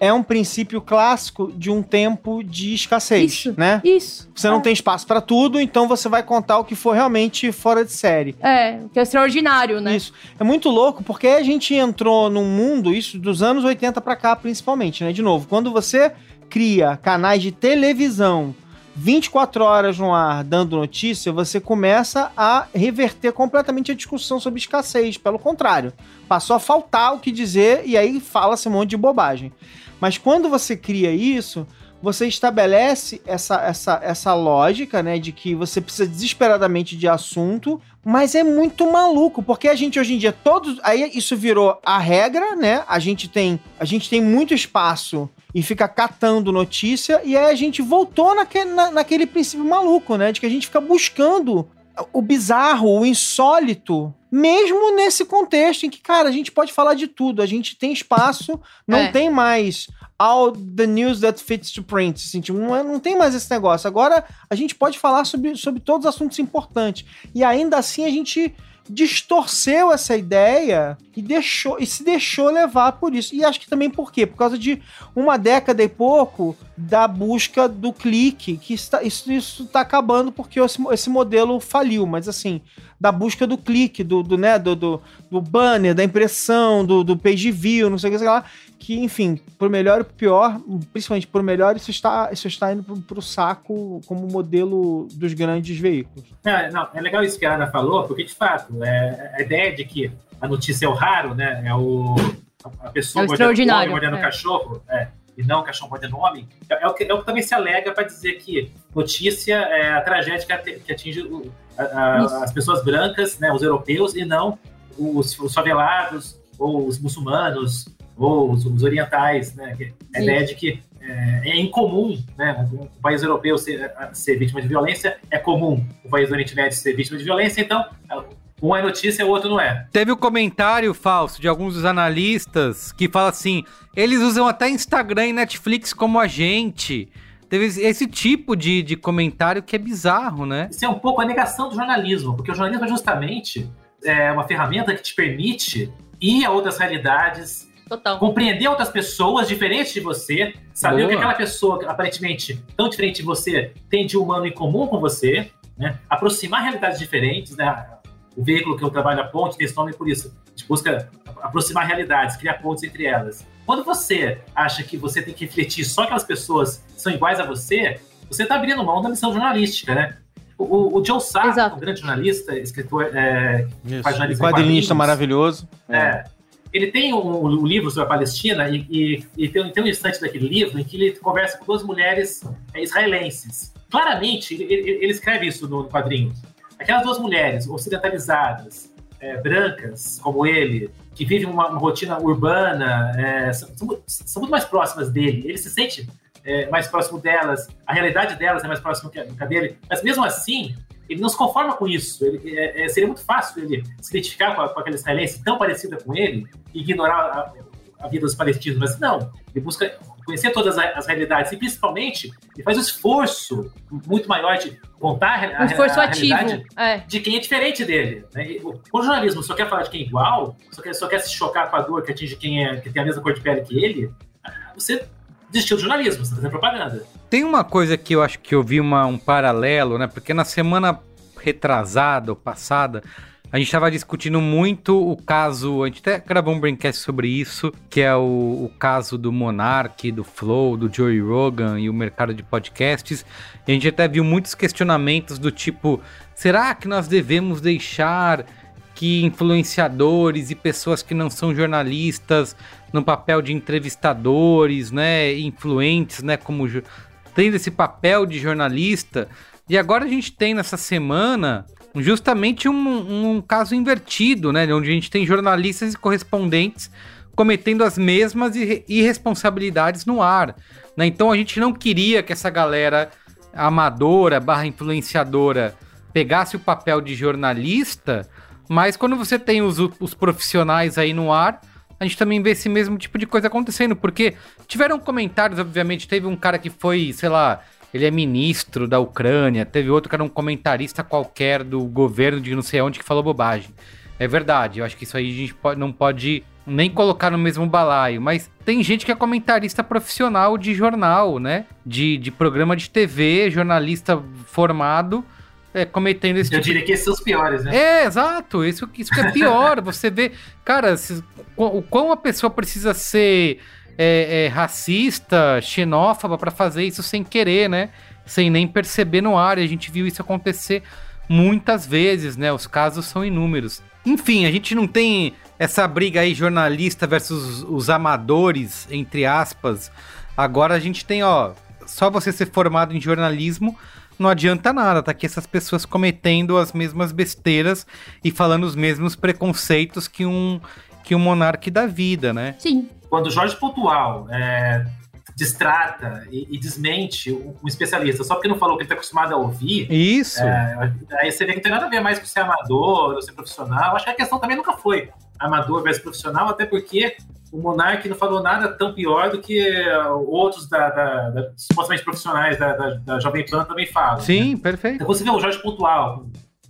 é um princípio clássico de um tempo de escassez, isso, né? Isso. Você não é. tem espaço para tudo, então você vai contar o que for realmente fora de série. É, o que é extraordinário, né? Isso. É muito louco porque a gente entrou num mundo, isso dos anos 80 para cá principalmente, né? De novo, quando você cria canais de televisão 24 horas no ar dando notícia, você começa a reverter completamente a discussão sobre escassez. Pelo contrário, passou a faltar o que dizer e aí fala-se um monte de bobagem. Mas quando você cria isso, você estabelece essa, essa, essa lógica, né, de que você precisa desesperadamente de assunto, mas é muito maluco, porque a gente hoje em dia todos, aí isso virou a regra, né? A gente tem, a gente tem muito espaço e fica catando notícia, e aí a gente voltou naquele, na, naquele princípio maluco, né? De que a gente fica buscando o bizarro, o insólito, mesmo nesse contexto em que, cara, a gente pode falar de tudo, a gente tem espaço, não é. tem mais all the news that fits to print, assim, tipo, não, é, não tem mais esse negócio. Agora a gente pode falar sobre, sobre todos os assuntos importantes. E ainda assim a gente distorceu essa ideia e deixou e se deixou levar por isso. E acho que também por quê? Por causa de uma década e pouco da busca do clique, que está, isso está acabando porque esse, esse modelo faliu, mas assim, da busca do clique, do, do, né, do, do, do banner, da impressão, do, do page view, não sei o que, sei lá, que, enfim, por melhor e por pior, principalmente por melhor, isso está, isso está indo para o saco como modelo dos grandes veículos. É, não, é legal isso que a Ana falou, porque de fato, é, a ideia de que a notícia é o raro, né? É o a pessoa é o extraordinário, mordendo o é. cachorro, é, e não o cachorro mordendo o homem, é, é, o que, é o que também se alega para dizer que notícia é a tragédia que atinge o, a, a, as pessoas brancas, né, os europeus, e não os, os favelados ou os muçulmanos ou os, os orientais, né? A ideia de que é, é incomum, né? Um, país europeu ser, ser, vítima de violência é comum. O país do Oriente Médio ser vítima de violência, então um é notícia, o outro não é. Teve o um comentário falso de alguns dos analistas que fala assim: eles usam até Instagram e Netflix como agente. Teve esse tipo de, de comentário que é bizarro, né? Isso é um pouco a negação do jornalismo, porque o jornalismo é justamente é, uma ferramenta que te permite ir a outras realidades, Total. Compreender outras pessoas diferentes de você, saber Boa. o que aquela pessoa, aparentemente tão diferente de você, tem de humano em comum com você, né? Aproximar realidades diferentes, né? O veículo que eu trabalho, a ponte, tem esse nome por isso. A gente busca aproximar realidades, criar pontes entre elas. Quando você acha que você tem que refletir só aquelas pessoas que são iguais a você, você está abrindo mão da missão jornalística, né? O, o Joe Sartre, um grande jornalista, escritor, é, jornalismo quadrinista maravilhoso. É. é ele tem um, um, livro sobre a Palestina e, e, e tem, tem, um instante daquele livro em que ele conversa com duas mulheres é, israelenses. Claramente, ele, ele, escreve isso no quadrinho. Aquelas duas mulheres ocidentalizadas, é, brancas, como ele, que vivem uma, uma rotina urbana, é, são, são, muito mais próximas dele. Ele se sente é, mais próximo delas, a realidade delas é mais próxima que a dele, mas mesmo assim, ele não se conforma com isso. Ele, é, é, seria muito fácil ele se identificar com, a, com aquela israelense tão parecida com ele e ignorar a, a, vida dos palestinos, mas não. Ele busca conhecer todas as, realidades e, principalmente, ele faz um esforço muito maior de contar a, um esforço ativo, realidade é. de quem é diferente dele. Né? O, jornalismo só quer falar de quem é igual, só quer, só quer se chocar com a dor que atinge quem é, que tem a mesma cor de pele que ele, você desistiu do jornalismo, você tá fazendo propaganda. Tem uma coisa que eu acho que eu vi uma, um paralelo, né? Porque na semana retrasada ou passada, a gente estava discutindo muito o caso, a gente até gravou um braincast sobre isso, que é o, o, caso do Monark, do Flow, do Joey Rogan e o mercado de podcasts. E a gente até viu muitos questionamentos do tipo: será que nós devemos deixar que influenciadores e pessoas que não são jornalistas no papel de entrevistadores, né, influentes, né, como tendo esse papel de jornalista. E agora a gente tem nessa semana justamente um, um caso invertido, né, onde a gente tem jornalistas e correspondentes cometendo as mesmas irresponsabilidades no ar. Né? Então a gente não queria que essa galera amadora barra influenciadora pegasse o papel de jornalista, mas quando você tem os, os profissionais aí no ar, a gente também vê esse mesmo tipo de coisa acontecendo, porque tiveram comentários, obviamente, teve um cara que foi, sei lá, ele é ministro da Ucrânia, teve outro que era um comentarista qualquer do governo de não sei onde que falou bobagem. É verdade, eu acho que isso aí a gente pode, não pode nem colocar no mesmo balaio, mas tem gente que é comentarista profissional de jornal, né? De, de programa de TV, jornalista formado, é, cometendo esse Eu tipo diria que esses são os piores, né? É, exato. Isso, isso que é pior. Você vê, cara, o quão a pessoa precisa ser é, é, racista, xenófoba para fazer isso sem querer, né? Sem nem perceber no ar. E a gente viu isso acontecer muitas vezes, né? Os casos são inúmeros. Enfim, a gente não tem essa briga aí jornalista versus os amadores, entre aspas. Agora a gente tem, ó, só você ser formado em jornalismo não adianta nada, tá aqui essas pessoas cometendo as mesmas besteiras e falando os mesmos preconceitos que um que um monarca da vida, né? Sim. Quando Jorge Pontual é, distrata e, e, desmente um, um, especialista só porque não falou que ele está acostumado a ouvir. Isso. É, aí você vê que não tem nada a ver mais com ser amador ou ser profissional. Acho que a questão também nunca foi amador versus profissional, até porque o Monark não falou nada tão pior do que outros da, da, da supostamente profissionais da, da, da, Jovem Pan também falam. Sim, né? perfeito. Então você vê o Jorge Pontual,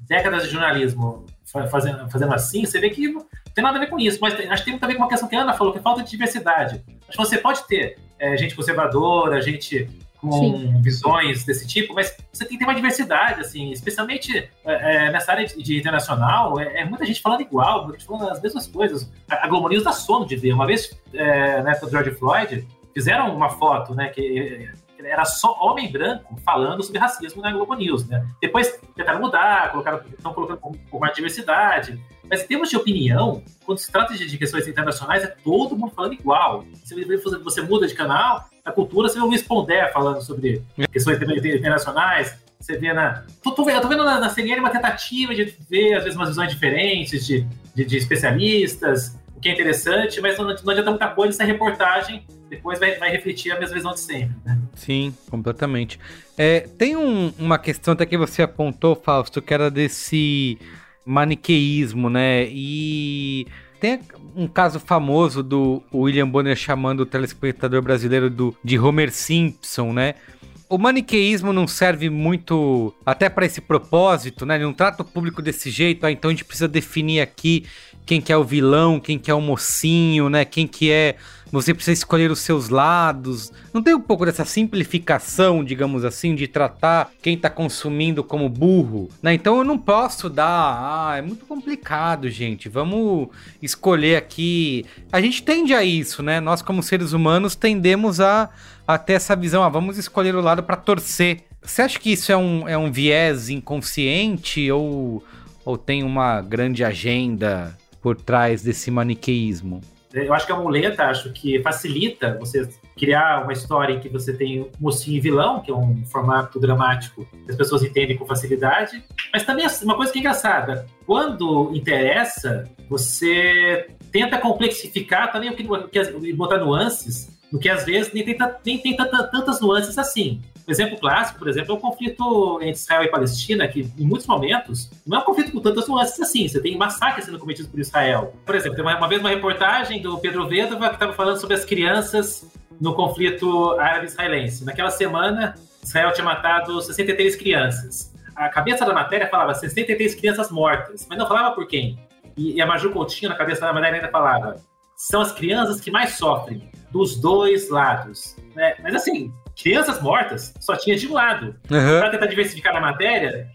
décadas de jornalismo fazendo, fazendo assim, você vê que tem nada a ver com isso. Mas acho que tem muito a ver com uma questão que a Ana falou, que é falta de diversidade. Acho que você pode ter é, gente conservadora, gente com Sim. visões desse tipo, mas você tem que ter uma diversidade, assim, especialmente é, é nessa área de, de internacional, é, é, muita gente falando igual, muita gente falando as mesmas coisas. A, a Globo News dá sono de ver. Uma vez, é, na época do George Floyd, fizeram uma foto, né, que era só homem branco falando sobre racismo na Globo News, né? Depois tentaram mudar, colocaram, estão colocando com, com mais diversidade. Mas em termos de opinião, quando se trata de, questões internacionais, é todo mundo falando igual. Você, você muda de canal, na cultura, você vê o Luiz Pondé falando sobre questões internacionais. Você vê na. Tô, tô, eu tô vendo na, na CNN uma tentativa de ver, às vezes, umas visões diferentes de, de, de especialistas, o que é interessante, mas não, não adianta muita coisa essa reportagem depois vai, vai refletir a mesma visão de sempre, né? Sim, completamente. É, tem um, uma questão até que você apontou, Fausto, que era desse maniqueísmo, né? E tem um caso famoso do William Bonner chamando o telespectador brasileiro do, de Homer Simpson, né? O maniqueísmo não serve muito até para esse propósito, né? Ele não trata o público desse jeito, ah, então a gente precisa definir aqui quem que é o vilão, quem que é o mocinho, né? Quem que é você precisa escolher os seus lados. Não tem um pouco dessa simplificação, digamos assim, de tratar quem está consumindo como burro, né? Então eu não posso dar, ah, é muito complicado, gente. Vamos escolher aqui. A gente tende a isso, né? Nós como seres humanos tendemos a, a ter essa visão, ah, vamos escolher o lado para torcer. Você acha que isso é um, é um viés inconsciente ou, ou tem uma grande agenda por trás desse maniqueísmo? Eu acho que a muleta, acho que facilita você criar uma história em que você tem mocinho e vilão, que é um formato dramático que as pessoas entendem com facilidade. Mas também uma coisa que é engraçada, quando interessa, você tenta complexificar também o que, e botar nuances, no que às vezes nem tem, nem tem tantas nuances assim. Um exemplo clássico, por exemplo, é o conflito entre Israel e Palestina, que em muitos momentos não é um conflito com tantas nuances assim. Você tem massacres sendo cometidos por Israel. Por exemplo, tem uma, uma vez uma reportagem do Pedro Vedova que estava falando sobre as crianças no conflito árabe-israelense. Naquela semana, Israel tinha matado 63 crianças. A cabeça da matéria falava 63 crianças mortas, mas não falava por quem. E, e a Maju Coutinho, na cabeça da matéria, ainda falava são as crianças que mais sofrem, dos dois lados. Né? Mas assim, crianças mortas só tinha de um lado. Uhum. Para tentar diversificar na matéria,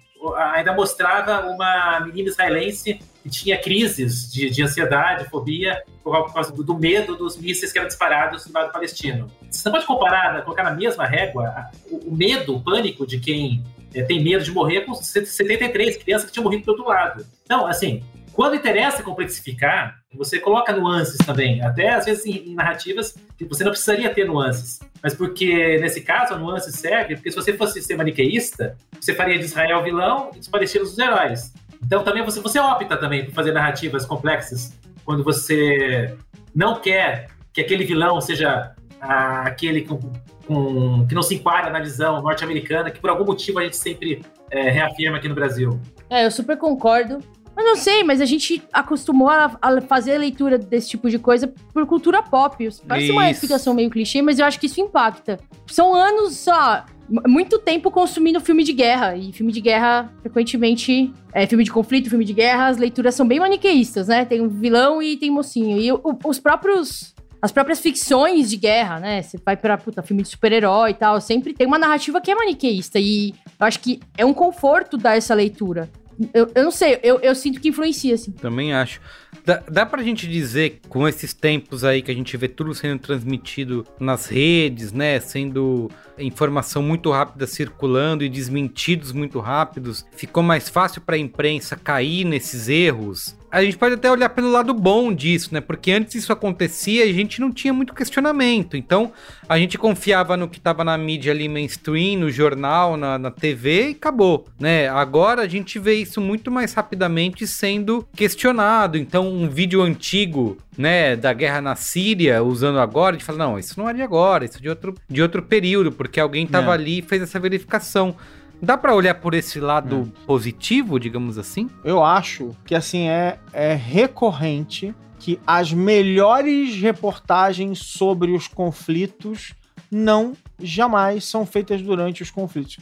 ainda mostrava uma menina israelense que tinha crises de, de ansiedade, fobia, por causa do, do, medo dos mísseis que eram disparados do lado palestino. Você não pode comparar, né, colocar na mesma régua o, o medo, o pânico de quem é, tem medo de morrer com 73 crianças que tinham morrido do outro lado. Então, assim, quando interessa complexificar, você coloca nuances também, até às vezes em, narrativas que você não precisaria ter nuances. Mas porque, nesse caso, a nuance serve, porque se você fosse ser maniqueísta, você faria de Israel vilão e dos palestinos os heróis. Então também você, você opta também por fazer narrativas complexas quando você não quer que aquele vilão seja ah, aquele com, com, que não se enquadra na visão norte-americana, que por algum motivo a gente sempre é, reafirma aqui no Brasil. É, eu super concordo. Eu não sei, mas a gente acostumou a, a, fazer a leitura desse tipo de coisa por cultura pop. Parece isso. uma explicação meio clichê, mas eu acho que isso impacta. São anos, só muito tempo consumindo filme de guerra. E filme de guerra, frequentemente, é filme de conflito, filme de guerra, as leituras são bem maniqueístas, né? Tem um vilão e tem mocinho. E o, os próprios. As próprias ficções de guerra, né? Você vai pra puta, filme de super-herói e tal, sempre tem uma narrativa que é maniqueísta. E eu acho que é um conforto dar essa leitura. Eu, eu não sei, eu, eu sinto que influencia, assim. Também acho. Dá, dá pra gente dizer, com esses tempos aí que a gente vê tudo sendo transmitido nas redes, né? Sendo informação muito rápida circulando e desmentidos muito rápidos, ficou mais fácil para a imprensa cair nesses erros a gente pode até olhar pelo lado bom disso, né? Porque antes isso acontecia a gente não tinha muito questionamento. Então, a gente confiava no que estava na mídia ali mainstream, no jornal, na, na TV e acabou, né? Agora a gente vê isso muito mais rapidamente sendo questionado. Então, um vídeo antigo, né, da guerra na Síria, usando agora, a gente fala, não, isso não é de agora, isso é de outro, de outro período, porque alguém estava é. ali e fez essa verificação. Dá para olhar por esse lado é. positivo, digamos assim? Eu acho que assim é, é recorrente que as melhores reportagens sobre os conflitos não jamais são feitas durante os conflitos.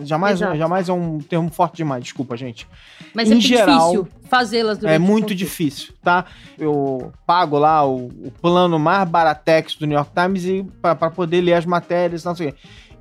Jamais, jamais é um termo forte demais, desculpa, gente. Mas é em é geral, difícil fazê-las durante É muito difícil, tá? Eu pago lá o, o plano mais baratex do New York Times para poder ler as matérias, não sei o quê.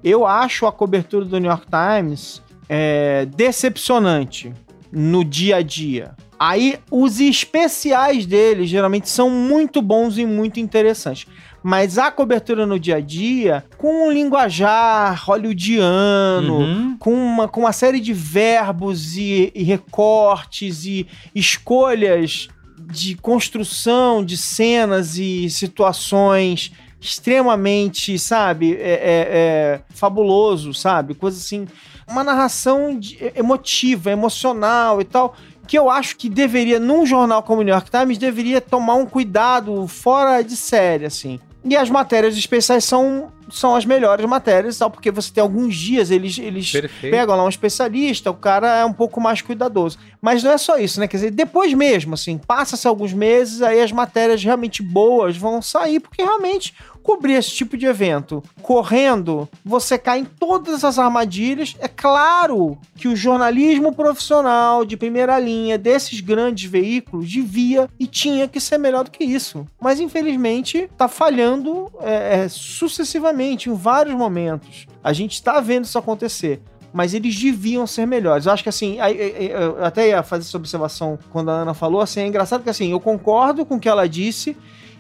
Eu acho a cobertura do New York Times é, decepcionante no dia a dia. Aí, os especiais dele geralmente são muito bons e muito interessantes. Mas a cobertura no dia a dia, com um linguajar hollywoodiano, uhum. com, uma, com uma série de verbos e, e recortes e escolhas de construção de cenas e situações extremamente, sabe, é, é, é, fabuloso, sabe? Coisa assim, uma narração de, emotiva, emocional e tal, que eu acho que deveria, num jornal como o New York Times, deveria tomar um cuidado fora de série, assim. E as matérias especiais são, são as melhores matérias, tal, porque você tem alguns dias, eles, eles pegam lá um especialista, o cara é um pouco mais cuidadoso. Mas não é só isso, né? Quer dizer, depois mesmo, assim, passa-se alguns meses, aí as matérias realmente boas vão sair, porque realmente cobrir esse tipo de evento correndo, você cai em todas as armadilhas. É claro que o jornalismo profissional de primeira linha desses grandes veículos devia e tinha que ser melhor do que isso. Mas infelizmente está falhando é, é, sucessivamente em vários momentos. A gente está vendo isso acontecer mas eles deviam ser melhores. Eu acho que assim, eu até ia fazer essa observação quando a Ana falou, assim, é engraçado que assim, eu concordo com o que ela disse,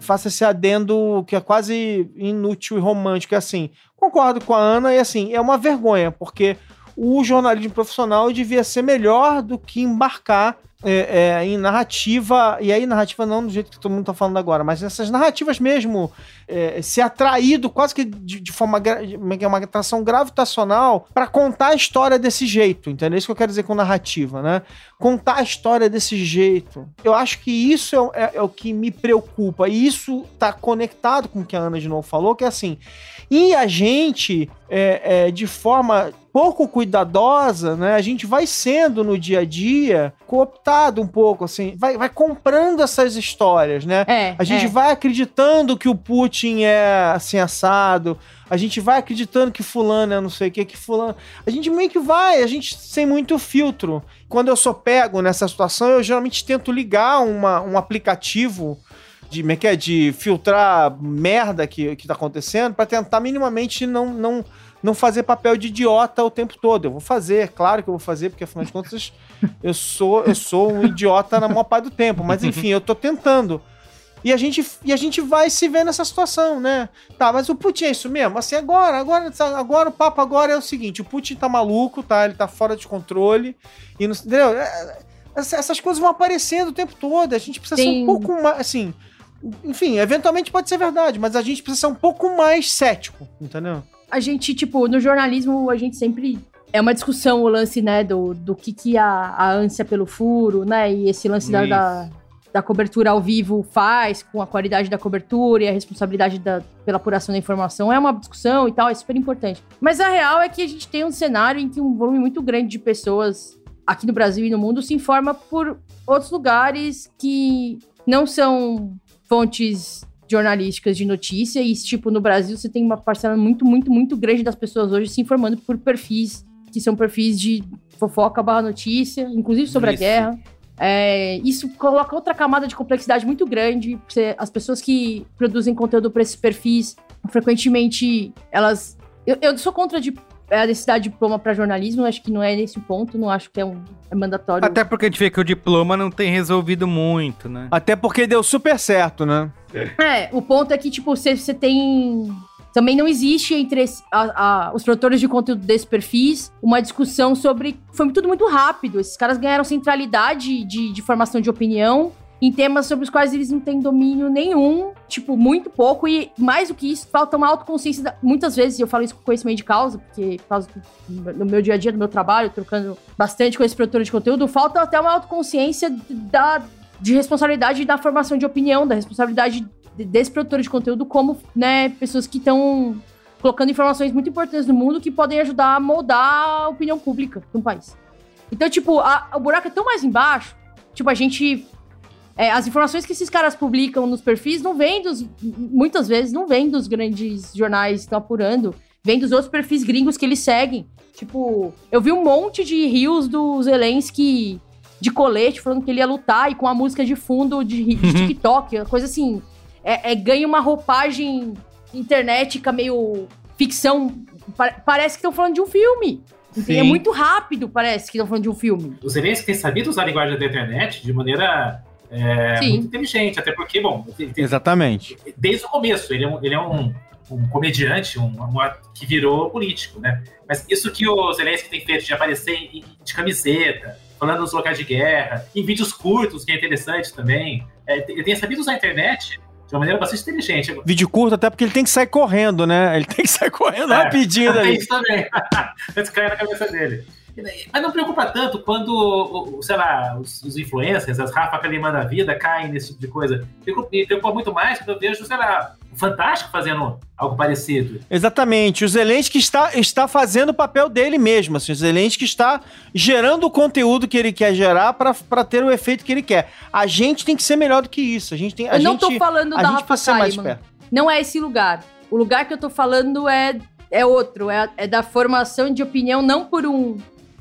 faça esse adendo que é quase inútil e romântico, é assim, concordo com a Ana e assim, é uma vergonha, porque o jornalismo profissional devia ser melhor do que embarcar é, é, em narrativa, e aí narrativa não do jeito que todo mundo tá falando agora, mas essas narrativas mesmo, é, ser atraído quase que de, de forma, é uma atração gravitacional para contar a história desse jeito, entendeu? É isso que eu quero dizer com narrativa, né? Contar a história desse jeito. Eu acho que isso é, é, é o que me preocupa, e isso tá conectado com o que a Ana de novo falou, que é assim, e a gente, é, de forma pouco cuidadosa, né? A gente vai sendo no dia a dia cooptado um pouco, assim, vai, vai comprando essas histórias, né? É, a gente é. vai acreditando que o Putin é assim assado, a gente vai acreditando que fulano é não sei o que, que fulano. A gente meio que vai, a gente sem muito filtro. Quando eu sou pego nessa situação, eu geralmente tento ligar uma, um aplicativo de, é que é, de filtrar merda que, que tá acontecendo para tentar minimamente não, não não fazer papel de idiota o tempo todo. Eu vou fazer, claro que eu vou fazer, porque afinal de contas eu sou, eu sou um idiota na maior parte do tempo. Mas enfim, eu tô tentando. E a gente, e a gente vai se ver nessa situação, né? Tá, mas o Putin é isso mesmo? Assim, agora, agora, agora o papo agora é o seguinte: o Putin tá maluco, tá? Ele tá fora de controle. E não, entendeu? É, essas coisas vão aparecendo o tempo todo. A gente precisa Sim. ser um pouco mais. Assim, enfim, eventualmente pode ser verdade, mas a gente precisa ser um pouco mais cético, entendeu? A gente, tipo, no jornalismo, a gente sempre. É uma discussão o lance, né, do, do que, que a, a ânsia pelo furo, né? E esse lance da, da, da cobertura ao vivo faz com a qualidade da cobertura e a responsabilidade da, pela apuração da informação é uma discussão e tal, é super importante. Mas a real é que a gente tem um cenário em que um volume muito grande de pessoas aqui no Brasil e no mundo se informa por outros lugares que não são fontes jornalísticas de notícia e, tipo, no Brasil você tem uma parcela muito, muito, muito grande das pessoas hoje se informando por perfis que são perfis de fofoca barra notícia, inclusive sobre Isso. a guerra. É, isso coloca outra camada de complexidade muito grande. As pessoas que produzem conteúdo para esses perfis, frequentemente, elas. Eu, eu sou contra de, a necessidade de diploma para jornalismo, acho que não é nesse ponto, não acho que é, um, é mandatório. Até porque a gente vê que o diploma não tem resolvido muito, né? Até porque deu super certo, né? É, o ponto é que, tipo, você, você tem também não existe entre a, a, os produtores de conteúdo desses perfis uma discussão sobre. Foi tudo muito rápido. Esses caras ganharam centralidade de, de formação de opinião em temas sobre os quais eles não têm domínio nenhum, tipo, muito pouco, e mais do que isso, falta uma autoconsciência. Da... Muitas vezes, eu falo isso com conhecimento de causa, porque por causa do, no meu dia a dia, do meu trabalho, trocando bastante com esse produtor de conteúdo, falta até uma autoconsciência da, de responsabilidade da formação de opinião, da responsabilidade desse produtor de conteúdo como, né, pessoas que estão colocando informações muito importantes no mundo que podem ajudar a moldar a opinião pública de um país. Então, tipo, a, o buraco é tão mais embaixo, tipo, a gente... É, as informações que esses caras publicam nos perfis não vêm dos... Muitas vezes não vêm dos grandes jornais que estão apurando, vem dos outros perfis gringos que eles seguem. Tipo, eu vi um monte de rios do Zelensky de colete falando que ele ia lutar e com a música de fundo de, de uhum. TikTok, coisa assim é, é, ganha uma roupagem internetica meio ficção. parece que estão falando de um filme. É muito rápido, parece que estão falando de um filme. Os Zelensky têm sabido usar a linguagem da internet de maneira é, muito inteligente, até porque, bom... Tem, Exatamente. Desde o começo, ele é um, ele é um, um comediante, um, um, que virou político, né? Mas isso que o Zelensky tem feito de aparecer em, de camiseta, falando nos locais de guerra, em vídeos curtos, que é interessante também. É, ele tem sabido usar a internet de uma maneira bastante inteligente. Vídeo curto, até porque ele tem que sair correndo, né? Ele tem que sair correndo é, rapidinho daí. Isso também. Antes cair na cabeça dele. Mas não preocupa tanto quando, sei lá, os, os influencers, as Rafa Kalimann da vida caem nesse tipo de coisa. Me preocupa muito mais quando eu vejo, sei lá, o Fantástico fazendo algo parecido. Exatamente. O Zelensky está, está fazendo o papel dele mesmo. Assim, o Zelensky está gerando o conteúdo que ele quer gerar para ter o efeito que ele quer. A gente tem que ser melhor do que isso. A gente tem. A eu gente, não estou falando a da gente Rafa Kalimann. Não é esse lugar. O lugar que eu estou falando é, é outro. É, é da formação de opinião, não por um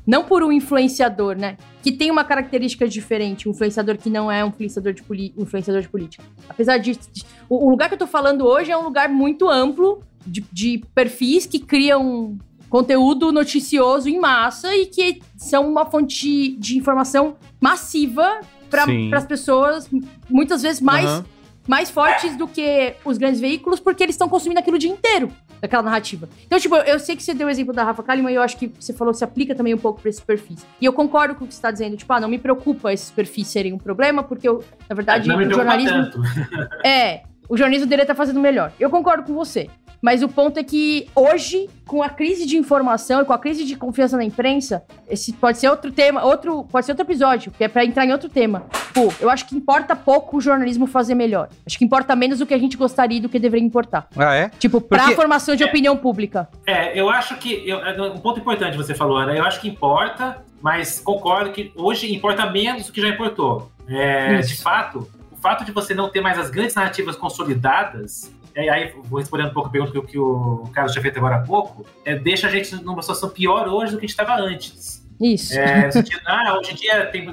não por um influenciador, né? Que tem uma característica diferente, um influenciador que não é um influenciador de, influenciador de política. Apesar de, de o, o, lugar que eu tô falando hoje é um lugar muito amplo de, de perfis que criam conteúdo noticioso em massa e que são uma fonte de informação massiva para as pessoas, muitas vezes mais, uhum. mais fortes do que os grandes veículos, porque eles estão consumindo aquilo o dia inteiro daquela narrativa. Então, tipo, eu sei que você deu o exemplo da Rafa Kalimann e eu acho que você falou se aplica também um pouco para esses perfis. E eu concordo com o que você está dizendo, tipo, ah, não me preocupa esses perfis serem um problema, porque eu, na verdade, não o jornalismo. Tanto. é, o jornalismo dele tá fazendo melhor. Eu concordo com você. Mas o ponto é que hoje, com a crise de informação e com a crise de confiança na imprensa, esse pode ser outro tema, outro, pode ser outro episódio, que é para entrar em outro tema. Pô, eu acho que importa pouco o jornalismo fazer melhor. Acho que importa menos do que a gente gostaria do que deveria importar. Ah, é? Tipo, pra Porque... formação de é, opinião pública. É, eu acho que. Eu, é, um ponto importante você falou, Ana. Eu acho que importa, mas concordo que hoje importa menos do que já importou. É, de fato, o fato de você não ter mais as grandes narrativas consolidadas e aí vou respondendo um pouco a pergunta que, que o Carlos tinha feito agora há pouco, é, deixa a gente numa situação pior hoje do que a gente estava antes. Isso. É, sentido, ah, hoje em dia tem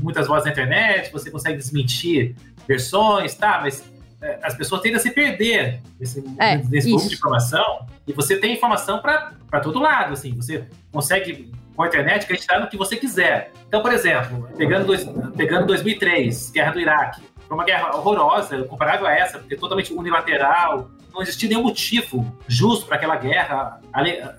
muitas vozes na internet, você consegue desmentir versões, tá, mas é, as pessoas tendem a se perder nesse, é, nesse de informação e você tem informação para todo lado, assim, você consegue com a internet acreditar no que você quiser. Então, por exemplo, pegando, dois, pegando 2003, Guerra do Iraque, foi uma guerra horrorosa, comparável a essa, porque totalmente unilateral, não existia nenhum motivo justo para aquela guerra.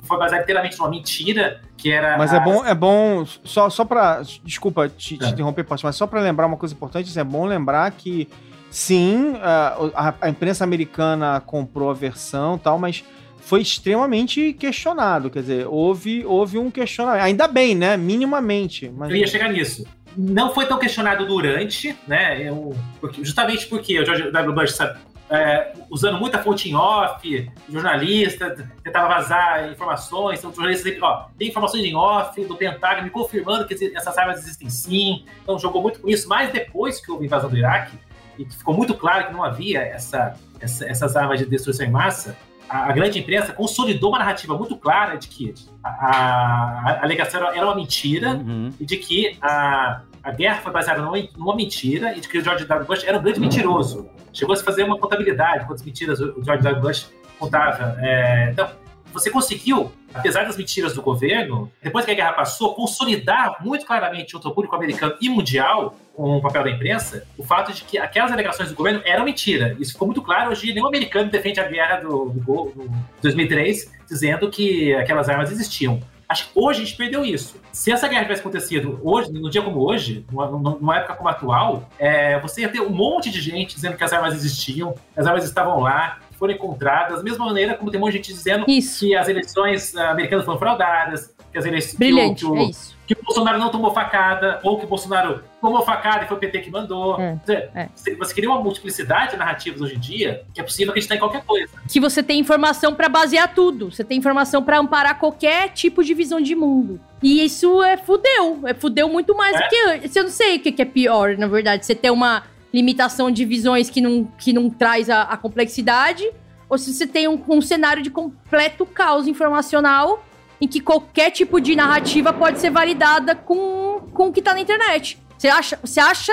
Foi baseada inteiramente numa mentira que era. Mas é a... é bom, é bom só, só para desculpa te, te é. interromper, mas só para lembrar uma coisa importante, assim, é bom lembrar que sim, a, a, imprensa americana comprou a versão, tal, mas foi extremamente questionado. Quer dizer, houve, houve um questionamento. Ainda bem, né? Minimamente. Mas... Eu ia chegar nisso. Não foi tão questionado durante, né? Eu, porque, justamente porque o George W. Bush sabe, é, usando muita fonte em off, jornalista, tentava vazar informações, então o jornalista sempre, ó, tem informações em off do Pentágono confirmando que essas armas existem sim, então jogou muito com isso, mas depois que houve a invasão do Iraque, e ficou muito claro que não havia essa, essa essas armas de destruição em massa, a, grande imprensa consolidou uma narrativa muito clara de que a, a, a alegação era uma mentira uhum. e de que a, a guerra foi baseada numa, numa, mentira e de que o George W. Bush era um grande mentiroso. Chegou a se fazer uma contabilidade, quantas mentiras o George W. Bush contava. É, então, você conseguiu, apesar das mentiras do governo, depois que a guerra passou, consolidar muito claramente o público americano e mundial, com o papel da imprensa, o fato de que aquelas alegações do governo eram mentira. Isso ficou muito claro. Hoje, nenhum americano defende a guerra do, do, do 2003, dizendo que aquelas armas existiam. Acho que hoje a gente perdeu isso. Se essa guerra tivesse acontecido hoje, num dia como hoje, numa, numa época como a atual, é, você ia ter um monte de gente dizendo que as armas existiam, as armas estavam lá, foram encontradas, da mesma maneira como tem um monte de gente dizendo isso. que as eleições americanas foram fraudadas, que as eleições. Brilhante, que o, é isso. Que o Bolsonaro não tomou facada, ou que o Bolsonaro tomou facada e foi o PT que mandou. É, é. Você queria uma multiplicidade de narrativas hoje em dia que é possível acreditar em qualquer coisa. Que você tem informação para basear tudo. Você tem informação para amparar qualquer tipo de visão de mundo. E isso é fudeu. É fudeu muito mais é? do que. Eu não sei o que é pior, na verdade. Você ter uma limitação de visões que não, que não traz a, a complexidade, ou se você tem um, um cenário de completo caos informacional em que qualquer tipo de narrativa pode ser validada com, com o que tá na internet. Você acha, você acha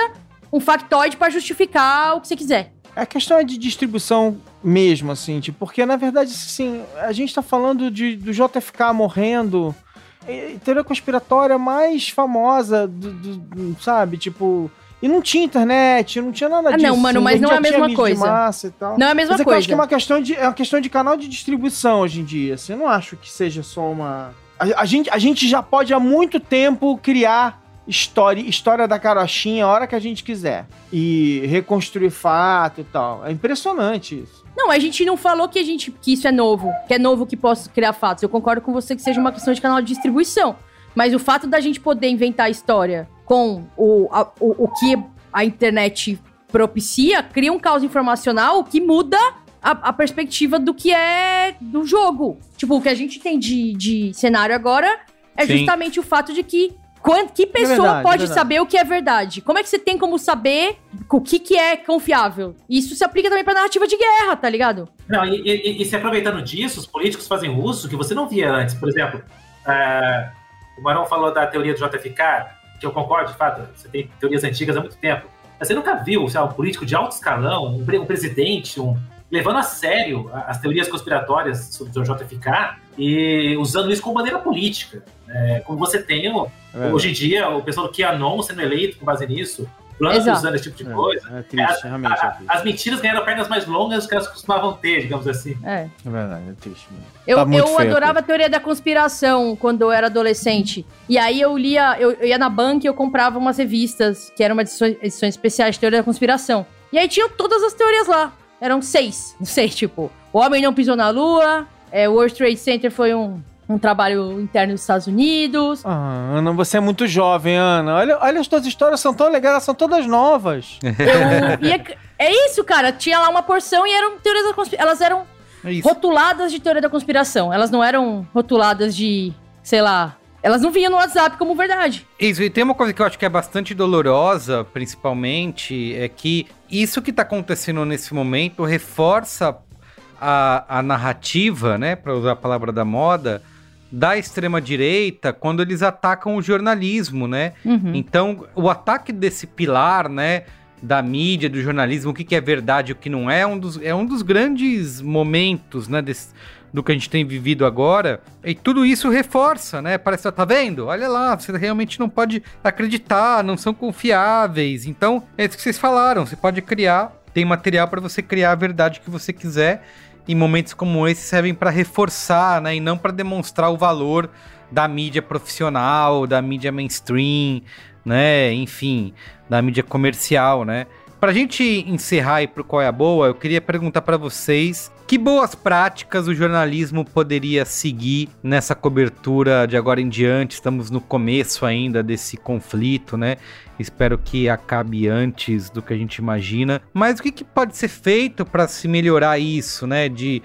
um factoide para justificar o que você quiser. A questão é de distribuição mesmo, assim, tipo, porque na verdade, assim, a gente tá falando de, do JFK morrendo. Teoria conspiratória mais famosa, do, do, sabe? Tipo, e não tinha internet, não tinha nada ah, disso. Não, mano, mas não é a mesma coisa. Não é a mesma mas é coisa. eu acho que é uma questão de é uma questão de canal de distribuição hoje em dia. Assim, eu não acho que seja só uma a, a gente, a gente já pode há muito tempo criar história, história da carochinha a hora que a gente quiser. E reconstruir fato e tal. É impressionante isso. Não, a gente não falou que a gente que isso é novo, que é novo que posso criar fatos. Eu concordo com você que seja uma questão de canal de distribuição. Mas o fato da gente poder inventar história com o, a, o, o que a internet propicia, cria um caos informacional que muda a, a, perspectiva do que é do jogo. Tipo, o que a gente tem de, de cenário agora é Sim. justamente o fato de que quando, que pessoa é verdade, pode é saber o que é verdade? Como é que você tem como saber o que, que é confiável? Isso se aplica também pra narrativa de guerra, tá ligado? Não, e, e, e se aproveitando disso, os políticos fazem uso que você não via antes. Por exemplo, é, o Marão falou da teoria do JFK, que eu concordo, de fato, você tem teorias antigas há muito tempo. Mas você nunca viu, sei lá, um político de alto escalão, um, um presidente, um, levando a sério as teorias conspiratórias sobre o JFK e usando isso como maneira política. É, como você tem é hoje em dia o pessoal do QAnon sendo eleito com base nisso, planos usando esse tipo de é, coisa. É, triste, as, realmente a, é triste. As mentiras ganharam pernas mais longas que elas costumavam ter, digamos assim. É, é verdade, é triste. Mano. Eu, tá eu adorava a teoria da conspiração quando eu era adolescente. E aí eu lia, eu, eu ia na banca e eu comprava umas revistas que eram uma edições, edições especiais de teoria da conspiração. E aí tinham todas as teorias lá. Eram seis. Não sei, tipo, o homem não pisou na lua, é, o World Trade Center foi um um trabalho interno dos Estados Unidos. Ah, Ana, você é muito jovem, Ana. Olha, olha as tuas histórias, são tão legais, elas são todas novas. Eu, ia, é isso, cara. Tinha lá uma porção e eram teorias da conspiração. Elas eram é rotuladas de teoria da conspiração. Elas não eram rotuladas de, sei lá, elas não vinham no WhatsApp como verdade. Isso, e tem uma coisa que eu acho que é bastante dolorosa, principalmente, é que isso que tá acontecendo nesse momento reforça a, a narrativa, né, para usar a palavra da moda, da extrema-direita quando eles atacam o jornalismo, né? Uhum. Então, o ataque desse pilar, né? Da mídia, do jornalismo, o que, que é verdade e o que não é, é um dos, é um dos grandes momentos, né? Desse, do que a gente tem vivido agora. E tudo isso reforça, né? Parece, tá vendo? Olha lá, você realmente não pode acreditar, não são confiáveis. Então, é isso que vocês falaram. Você pode criar, tem material para você criar a verdade que você quiser em momentos como esse servem para reforçar, né, e não para demonstrar o valor da mídia profissional, da mídia mainstream, né, enfim, da mídia comercial, né? Pra gente encerrar e pro qual é a boa, eu queria perguntar para vocês que boas práticas o jornalismo poderia seguir nessa cobertura de agora em diante? Estamos no começo ainda desse conflito, né? Espero que acabe antes do que a gente imagina. Mas o que, que pode ser feito para se melhorar isso, né? De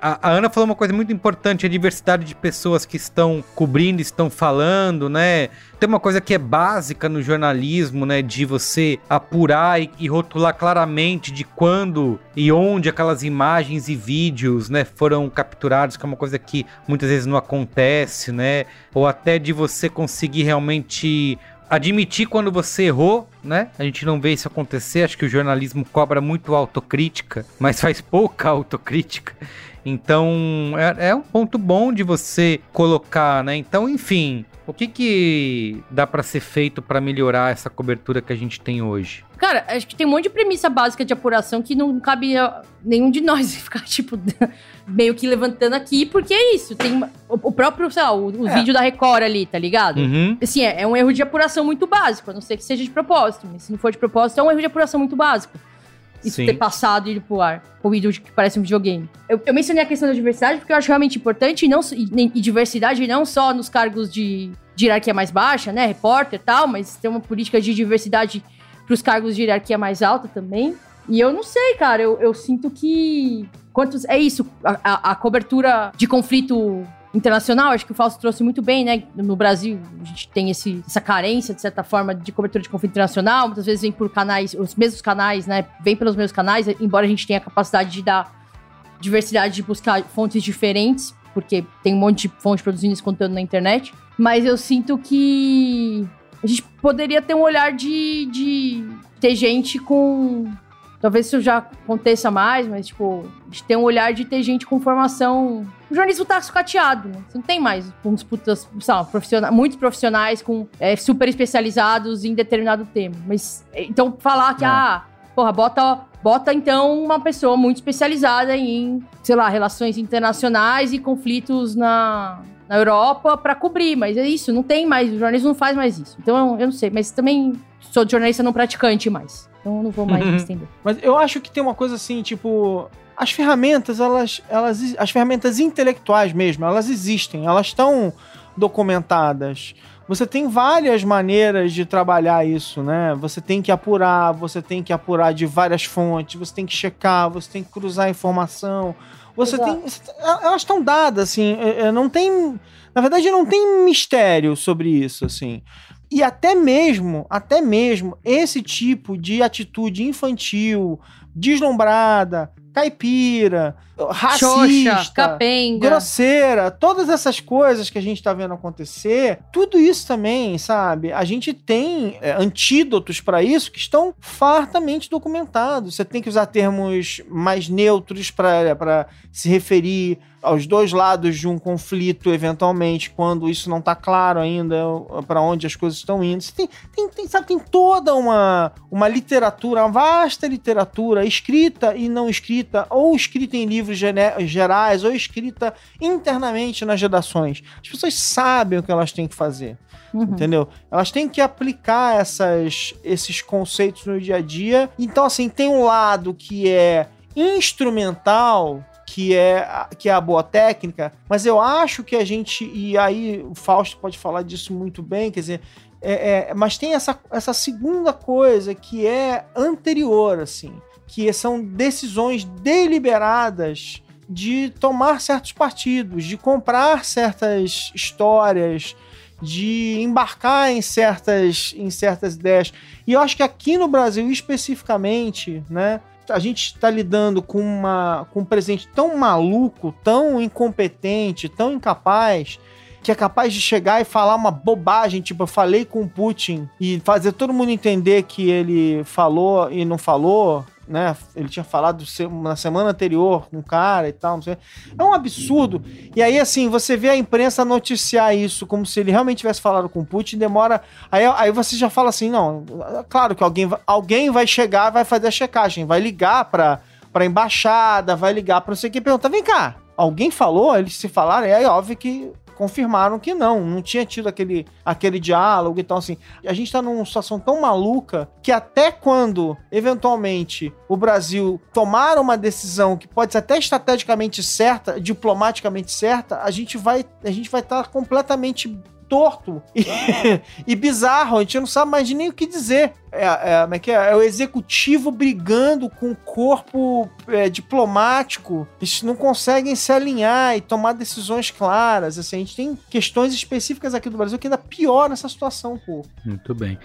a, a, Ana falou uma coisa muito importante: a diversidade de pessoas que estão cobrindo, estão falando, né? Tem uma coisa que é básica no jornalismo, né? De você apurar e, e rotular claramente de quando e onde aquelas imagens e vídeos, né, foram capturados, que é uma coisa que muitas vezes não acontece, né? Ou até de você conseguir realmente admitir quando você errou, né? A gente não vê isso acontecer. Acho que o jornalismo cobra muito autocrítica, mas faz pouca autocrítica. Então, é, é, um ponto bom de você colocar, né? Então, enfim, o que que dá para ser feito para melhorar essa cobertura que a gente tem hoje? Cara, acho que tem um monte de premissa básica de apuração que não cabe nenhum de nós ficar, tipo, meio que levantando aqui, porque é isso. Tem o, próprio, sei lá, o, o é. vídeo da Record ali, tá ligado? Uhum. Assim, é, é um erro de apuração muito básico, a não ser que seja de propósito. Mas se não for de propósito, é um erro de apuração muito básico isso Sim. ter passado e ir pro ar. O vídeo que parece um videogame. Eu, eu, mencionei a questão da diversidade porque eu acho realmente importante e, não, e, e diversidade não só nos cargos de, de hierarquia mais baixa, né? Repórter e tal, mas tem uma política de diversidade pros cargos de hierarquia mais alta também. E eu não sei, cara, eu, eu sinto que. Quantos. É isso, a, a, a cobertura de conflito internacional, acho que o Fausto trouxe muito bem, né? No Brasil, a gente tem esse, essa carência, de certa forma, de cobertura de conflito internacional. Muitas vezes vem por canais, os mesmos canais, né? Vem pelos mesmos canais, embora a gente tenha a capacidade de dar diversidade, de buscar fontes diferentes, porque tem um monte de fontes produzindo esse conteúdo na internet. Mas eu sinto que a gente poderia ter um olhar de, de ter gente com Talvez isso já aconteça mais, mas, tipo, a gente tem um olhar de ter gente com formação. O jornalismo tá sucateado, né? Você não tem mais uns putas, sabe, profissionais, muitos profissionais com é, super especializados em determinado tema. Mas, então, falar que, é. ah, porra, bota, bota então uma pessoa muito especializada em, sei lá, relações internacionais e conflitos na, na Europa para cobrir, mas é isso, não tem mais, o jornalismo não faz mais isso. Então eu não sei, mas também sou jornalista não praticante mais. Então eu não vou mais me estender. Mas eu acho que tem uma coisa assim, tipo, as ferramentas, elas, elas, as ferramentas intelectuais mesmo, elas existem, elas estão documentadas. Você tem várias maneiras de trabalhar isso, né? Você tem que apurar, você tem que apurar de várias fontes, você tem que checar, você tem que cruzar informação. Você Exato. tem. Elas estão dadas, assim. É, é, não tem. Na verdade, não tem mistério sobre isso, assim. E até mesmo, até mesmo esse tipo de atitude infantil, deslumbrada, caipira, racista, Xoxa, capenga. grosseira, todas essas coisas que a gente tá vendo acontecer, tudo isso também, sabe? A gente tem é, antídotos para isso que estão fartamente documentados. Você tem que usar termos mais neutros para se referir aos dois lados de um conflito, eventualmente, quando isso não está claro ainda para onde as coisas estão indo. Você tem, tem, tem, sabe, tem toda uma, uma literatura, uma vasta literatura escrita e não escrita, ou escrita em livros gerais, ou escrita internamente nas redações. As pessoas sabem o que elas têm que fazer. Uhum. Entendeu? Elas têm que aplicar essas, esses conceitos no dia a dia. Então, assim, tem um lado que é instrumental que é, que é a boa técnica, mas eu acho que a gente, e aí o Fausto pode falar disso muito bem, quer dizer, é, é, mas tem essa, essa segunda coisa que é anterior, assim, que são decisões deliberadas de tomar certos partidos, de comprar certas histórias, de embarcar em certas, em certas ideias. E eu acho que aqui no Brasil, especificamente, né, a gente está lidando com, uma, com um presidente tão maluco, tão incompetente, tão incapaz, que é capaz de chegar e falar uma bobagem, tipo, eu falei com o Putin e fazer todo mundo entender que ele falou e não falou, né? Ele tinha falado na semana anterior com um cara e tal, não sei. É um absurdo. E aí, assim, você vê a imprensa noticiar isso como se ele realmente tivesse falado com o Putin, demora. Aí, aí você já fala assim: não, claro que alguém, alguém vai chegar, vai fazer a checagem, vai ligar pra, pra embaixada, vai ligar pra não sei o que pergunta: vem cá, alguém falou? Eles se falaram, é óbvio que confirmaram que não, não tinha tido aquele, aquele diálogo e tal, assim. A gente tá numa situação tão maluca que até quando, eventualmente, o Brasil tomar uma decisão que pode ser até estrategicamente certa, diplomaticamente certa, a gente vai a gente vai estar tá completamente torto e, e, bizarro. A gente não sabe mais nem o que dizer. É, é, é, que é, é o executivo brigando com o corpo é, diplomático. Eles não conseguem se alinhar e tomar decisões claras. Assim, a gente tem questões específicas aqui do Brasil que ainda pioram essa situação, pô. Muito bem.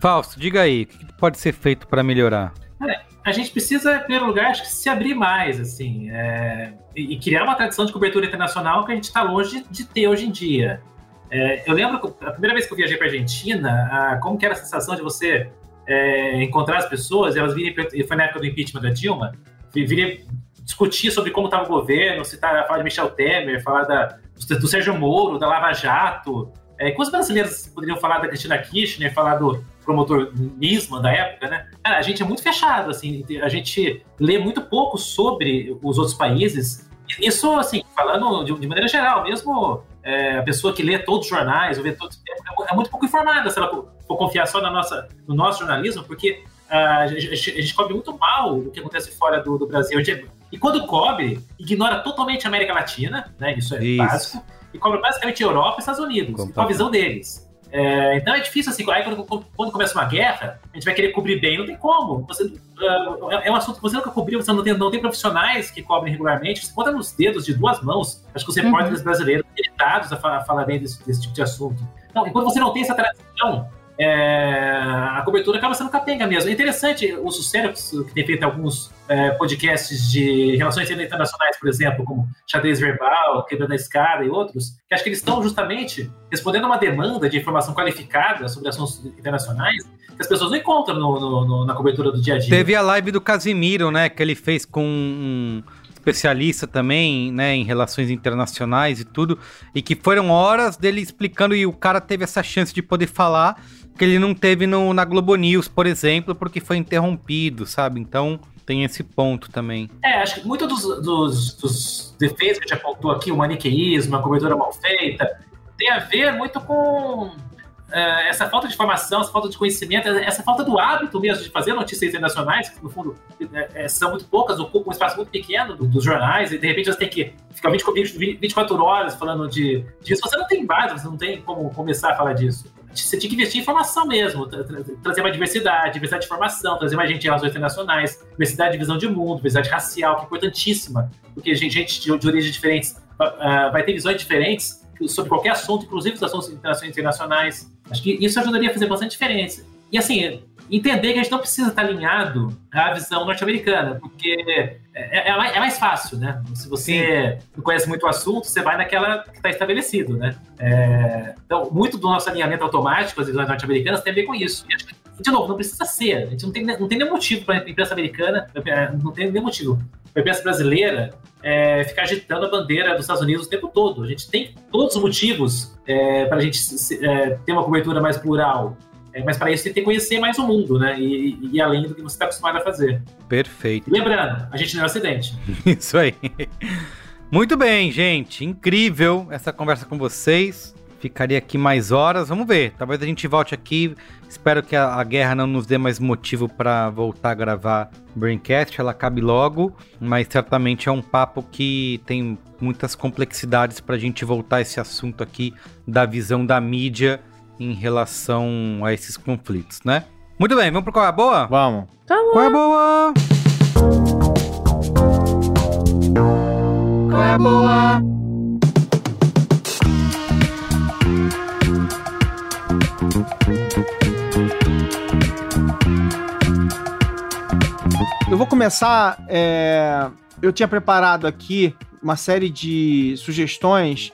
Fausto, diga aí, o que pode ser feito para melhorar? É, a gente precisa, em primeiro lugar, acho que se abrir mais, assim, é, e, e, criar uma tradição de cobertura internacional que a gente está longe de, de, ter hoje em dia. É, eu lembro a primeira vez que eu viajei para Argentina, a, como que era a sensação de você é, encontrar as pessoas, elas virem, foi na época do impeachment da Dilma, virem discutir sobre como estava o governo, se tá, falar de Michel Temer, falar da, do Sérgio Moro, da Lava Jato, é, que os brasileiros poderiam falar da Cristina Kirchner, falar do promotor Nisman da época, né? Cara, a gente é muito fechado, assim, a gente lê muito pouco sobre os outros países. Isso, assim, falando de, de maneira geral, mesmo é, a pessoa que lê todos os jornais, ou vê todos é, é muito pouco informada se ela for confiar só na nossa, no nosso jornalismo, porque uh, a, gente, a, gente, cobre muito mal o que acontece fora do, do Brasil. E quando cobre, ignora totalmente a América Latina, né? Isso é Isso. básico e cobra basicamente Europa e Estados Unidos, com a visão deles. É, então é difícil assim, aí quando, quando, começa uma guerra, a gente vai querer cobrir bem, não tem como. Você, uh, é um assunto que você nunca cobriu, você não tem, não tem profissionais que cobrem regularmente, você conta nos dedos de duas mãos. Acho que os repórteres uhum. brasileiros irritados a, falar, a falar bem desse, desse tipo de assunto. Então, enquanto você não tem essa tradição, é, a cobertura acaba sendo capenga mesmo. É interessante o sucesso que tem feito alguns é, podcasts de relações internacionais, por exemplo, como Xadrez Verbal, Quebrando a Escada e outros, que acho que eles estão justamente respondendo a uma demanda de informação qualificada sobre assuntos internacionais que as pessoas não encontram no, no, no, na cobertura do dia a dia. Teve a live do Casimiro, né, que ele fez com um especialista também, né, em relações internacionais e tudo, e que foram horas dele explicando e o cara teve essa chance de poder falar que ele não teve no, na Globo News, por exemplo, porque foi interrompido, sabe? Então tem esse ponto também. É, acho que muito dos, dos, dos defeitos que a gente apontou aqui, o maniqueísmo, a cobertura mal feita, tem a ver muito com é, essa falta de informação, essa falta de conhecimento, essa falta do hábito mesmo de fazer notícias internacionais, que no fundo é, é são muito poucas, ocupam um espaço muito pequeno dos jornais, e de repente você tem que ficar 24 horas falando de, disso. Você não tem base, você não tem como começar a falar disso você tinha que investir em informação mesmo, tra tra trazer mais diversidade, diversidade de informação, trazer mais gente em relações internacionais, diversidade de visão de mundo, diversidade racial, que é importantíssima, porque gente, gente de, de origens diferentes uh, vai ter visões diferentes sobre qualquer assunto, inclusive os assuntos internacionais. Acho que isso ajudaria a fazer bastante diferença. E assim, entender que a gente não precisa estar alinhado à visão norte-americana, porque é, é, é, mais fácil, né? Se você Sim. não conhece muito o assunto, você vai naquela que está estabelecido, né? É, então, muito do nosso alinhamento automático às visões norte-americanas tem a ver com isso. E acho que, de novo, não precisa ser. A gente não tem, não tem nenhum motivo para a imprensa americana, não tem nenhum motivo para a imprensa brasileira é, ficar agitando a bandeira dos Estados Unidos o tempo todo. A gente tem todos os motivos é, para a gente é, ter uma cobertura mais plural. É, mas para isso tem que conhecer mais o mundo, né? E, e, e além do que você está acostumado a fazer. Perfeito. lembrando, a gente não é um acidente. Isso aí. Muito bem, gente. Incrível essa conversa com vocês. Ficaria aqui mais horas. Vamos ver. Talvez a gente volte aqui. Espero que a, a guerra não nos dê mais motivo para voltar a gravar Braincast. Ela acabe logo. Mas certamente é um papo que tem muitas complexidades para a gente voltar a esse assunto aqui da visão da mídia em relação a esses conflitos, né? Muito bem, vamos pro qual é a boa? Vamos. Tá bom. Qual é a boa? Qual é a boa? Eu vou começar. É... Eu tinha preparado aqui uma série de sugestões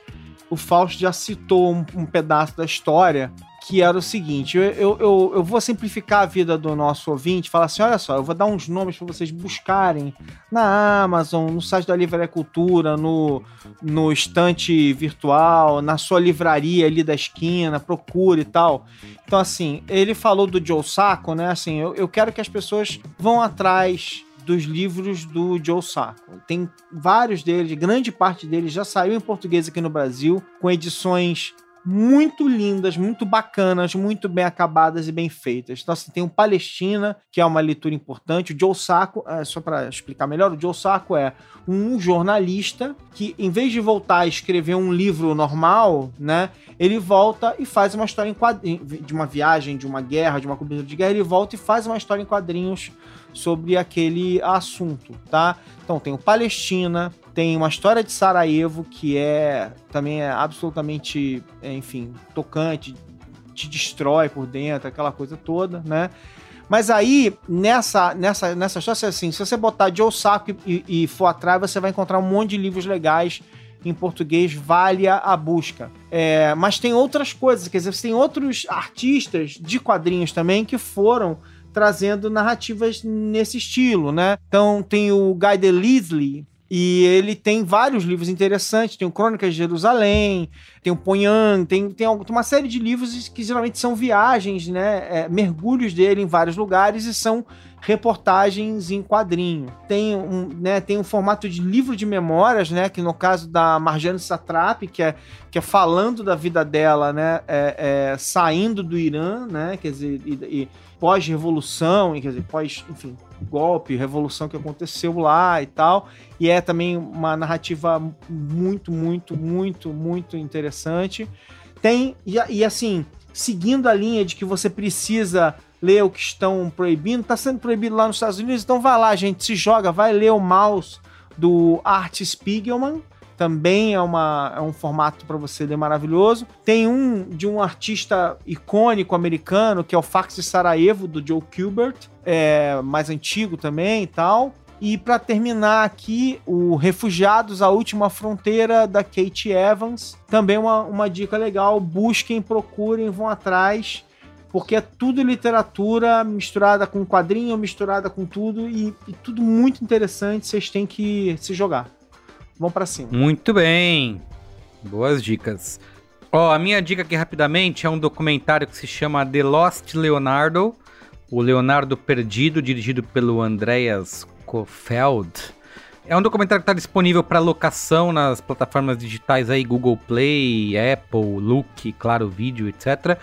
o Fausto já citou um, um pedaço da história que era o seguinte: eu, eu, eu, vou simplificar a vida do nosso ouvinte, falar assim: olha só, eu vou dar uns nomes para vocês buscarem na Amazon, no site da Livraria Cultura, no, no estante virtual, na sua livraria ali da esquina, procure e tal. Então, assim, ele falou do Joe Sacco, né? Assim, eu, eu quero que as pessoas vão atrás dos livros do Joe Sacco. Tem vários deles, grande parte deles já saiu em português aqui no Brasil, com edições muito lindas, muito bacanas, muito bem acabadas e bem feitas. Então, assim, tem o Palestina, que é uma leitura importante. O Joe Sacco, é, só para explicar melhor, o Joe Sacco é um jornalista que, em vez de voltar a escrever um livro normal, né, ele volta e faz uma história em quadrinhos, de uma viagem, de uma guerra, de uma cobertura de guerra, ele volta e faz uma história em quadrinhos sobre aquele assunto, tá? Então tem o Palestina, tem uma história de Sarajevo que é também é absolutamente, enfim, tocante, te destrói por dentro, aquela coisa toda, né? Mas aí, nessa, nessa, nessa história, assim, se você botar de Osaka e, e for atrás, você vai encontrar um monte de livros legais em português, vale a busca. É, mas tem outras coisas, quer dizer, você tem outros artistas de quadrinhos também que foram trazendo narrativas nesse estilo, né? Então tem o Guy Delisle, e ele tem vários livros interessantes, tem o Crônicas de Jerusalém, tem o Ponhan, tem, tem uma série de livros que geralmente são viagens, né? É, mergulhos dele em vários lugares e são reportagens em quadrinho. Tem um, né, tem um formato de livro de memórias, né? Que no caso da Marjane Satrapi, que é, que é falando da vida dela, né? É, é, saindo do Irã, né? Quer dizer, e, e pós-revolução, quer dizer, pós, enfim, golpe, revolução que aconteceu lá e tal. E é também uma narrativa muito, muito, muito, muito interessante. Tem, e, e assim, seguindo a linha de que você precisa ler o que estão proibindo, está sendo proibido lá nos Estados Unidos, então vai lá, gente, se joga, vai ler o Mouse do Art Spiegelman, também é, uma, é um formato para você ler maravilhoso. Tem um de um artista icônico americano, que é o Fax de Sarajevo, do Joe Kubert, é, mais antigo também e tal. E para terminar aqui, o Refugiados, a Última Fronteira, da Kate Evans. Também uma, uma dica legal. Busquem, procurem, vão atrás. Porque é tudo literatura misturada com quadrinho, misturada com tudo. E, e tudo muito interessante. Vocês têm que se jogar. Vamos para cima. Muito bem. Boas dicas. Ó, a minha dica aqui rapidamente é um documentário que se chama The Lost Leonardo, o Leonardo Perdido, dirigido pelo Andreas Kofeld. É um documentário que está disponível para locação nas plataformas digitais aí, Google Play, Apple, Look, Claro Vídeo, etc.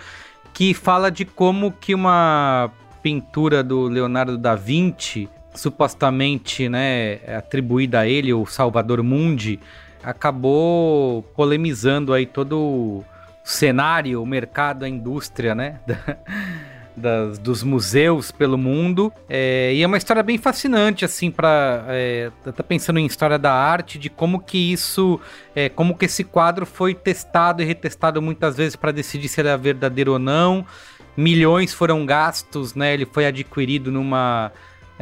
Que fala de como que uma pintura do Leonardo da Vinci supostamente né, atribuída a ele, o Salvador Mundi, acabou polemizando aí todo o cenário, o mercado, a indústria, né? Das, dos museus pelo mundo. É, e é uma história bem fascinante, assim, para é, tá pensando em história da arte, de como que isso, é, como que esse quadro foi testado e retestado muitas vezes para decidir se ele é verdadeiro ou não. Milhões foram gastos, né? Ele foi adquirido numa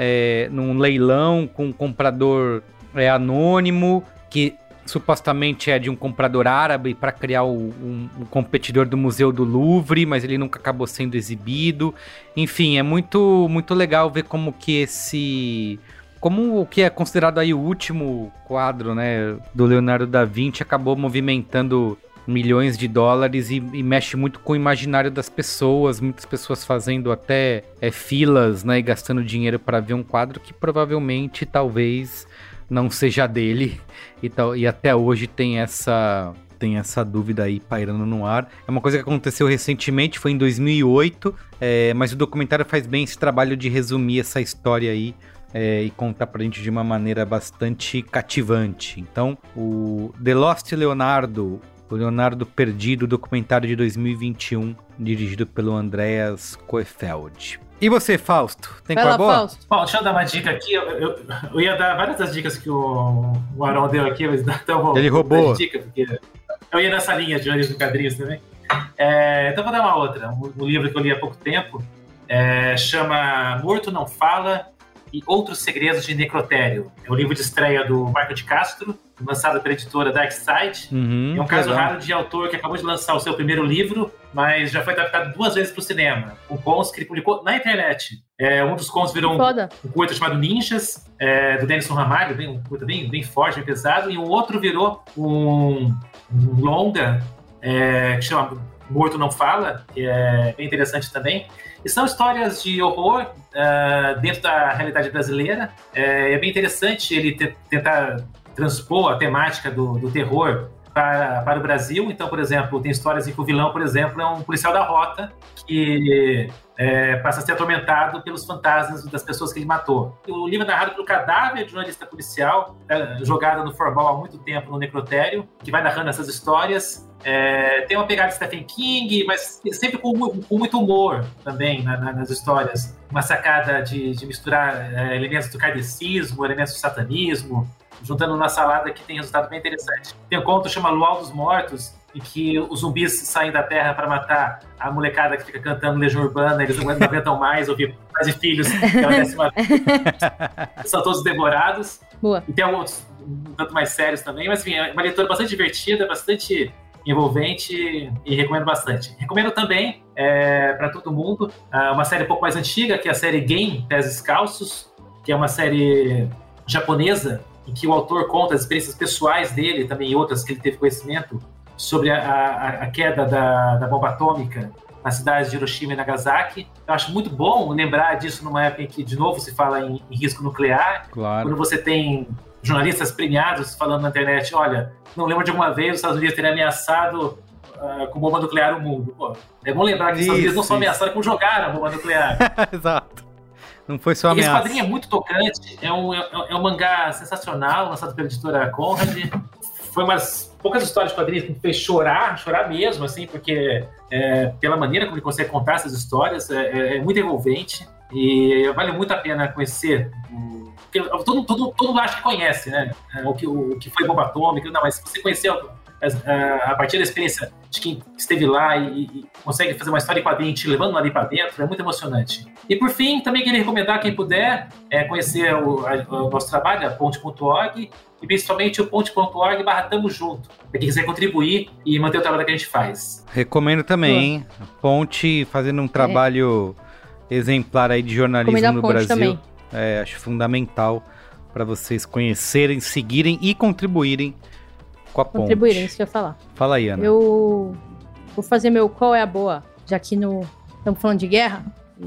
é, num leilão com um comprador é, anônimo, que supostamente é de um comprador árabe para criar o, um, um, competidor do Museu do Louvre, mas ele nunca acabou sendo exibido. Enfim, é muito, muito legal ver como que esse como o que é considerado aí o último quadro, né, do Leonardo da Vinci acabou movimentando milhões de dólares e, e, mexe muito com o imaginário das pessoas, muitas pessoas fazendo até é, filas, né, e gastando dinheiro para ver um quadro que provavelmente talvez não seja dele e, tal, e até hoje tem essa tem essa dúvida aí pairando no ar. É uma coisa que aconteceu recentemente, foi em 2008, é, mas o documentário faz bem esse trabalho de resumir essa história aí é, e contar pra gente de uma maneira bastante cativante. Então, o The Lost Leonardo, o Leonardo Perdido, documentário de 2021, dirigido pelo Andreas Koefeld. E você, Fausto? Tem Vai lá, boa? Fausto. Bom, deixa eu dar uma dica aqui. Eu, eu, eu, ia dar várias das dicas que o, o Arão deu aqui, mas então vou, Ele roubou. Dica, porque eu ia nessa linha de jornalismo quadrinhos também. É, então vou dar uma outra. Um, um, livro que eu li há pouco tempo é, chama Morto Não Fala e Outros Segredos de Necrotério. É o livro de estreia do Marco de Castro, lançado pela editora Dark Side. Uhum, é um caso legal. raro de autor que acabou de lançar o seu primeiro livro, mas já foi adaptado duas vezes para o cinema. Um contos que ele publicou na internet. É, um dos contos virou um, um curta chamado Ninjas, é, do Denison Ramalho, bem, um curta bem, bem forte, bem pesado, e um outro virou um, um longa é, que chama Morto Não Fala, que é bem interessante também. E são histórias de horror uh, dentro da realidade brasileira. É, é bem interessante ele te, tentar transpor a temática do, do terror para, para o Brasil. Então, por exemplo, tem histórias em que o vilão, por exemplo, é um policial da rota que é, passa a ser atormentado pelos fantasmas das pessoas que ele matou. O livro é narrado pelo cadáver de jornalista policial, é, jogado no Forball há muito tempo no necrotério, que vai narrando essas histórias. É, tem uma pegada de Stephen King, mas sempre com, com muito humor também na, na, nas histórias. Uma sacada de, de misturar é, elementos do kardecismo, elementos do satanismo, juntando uma salada que tem resultado bem interessante. Tem um conto chamado Luau dos Mortos, em que os zumbis saem da Terra para matar a molecada que fica cantando Legião Urbana, eles não aguentam mais ouvir pais e filhos décima São todos devorados. Boa. E tem outros um tanto mais sérios também, mas enfim, é uma leitura bastante divertida, bastante envolvente e recomendo bastante. Recomendo também é, para todo mundo ah, uma série um pouco mais antiga, que é a série Game Pés Descalços, que é uma série japonesa em que o autor conta as experiências pessoais dele, também outras que ele teve conhecimento, sobre a, a, a queda da, da, bomba atômica nas cidades de Hiroshima e Nagasaki. Eu acho muito bom lembrar disso numa época em que, de novo, se fala em, em risco nuclear. Claro. Quando você tem jornalistas premiados falando na internet, olha, não lembro de alguma vez os Estados Unidos terem ameaçado uh, com bomba nuclear o mundo. Pô, é bom lembrar que os Estados Unidos não só ameaçaram, como jogaram a bomba nuclear. Exato. Não foi só ameaça. Esse quadrinho é muito tocante, é um, é, é um mangá sensacional, lançado pela editora Conrad. Foi umas poucas histórias de quadrinhos que me fez chorar, chorar mesmo, assim, porque é, pela maneira como ele consegue contar essas histórias, é, é, é muito envolvente e vale muito a pena conhecer. Todo, todo, todo mundo acha que conhece, né? É, o que, o, o que foi bomba atômica, não, mas se você conhecer a partir da experiência de quem esteve lá e, e consegue fazer uma história em quadrinho te levando ali para dentro, é muito emocionante. E por fim, também queria recomendar quem puder é, conhecer o, a, o, nosso trabalho, a ponte.org, e principalmente o ponte.org barra Tamo Junto, para quem quiser contribuir e manter o trabalho que a gente faz. Recomendo também, a Ponte fazendo um trabalho é. exemplar aí de jornalismo no Brasil. É, acho fundamental para vocês conhecerem, seguirem e contribuírem com a ponte. Contribuírem, isso que eu ia falar. Fala aí, Ana. Eu vou fazer meu qual é a boa, já que no estamos falando de guerra, e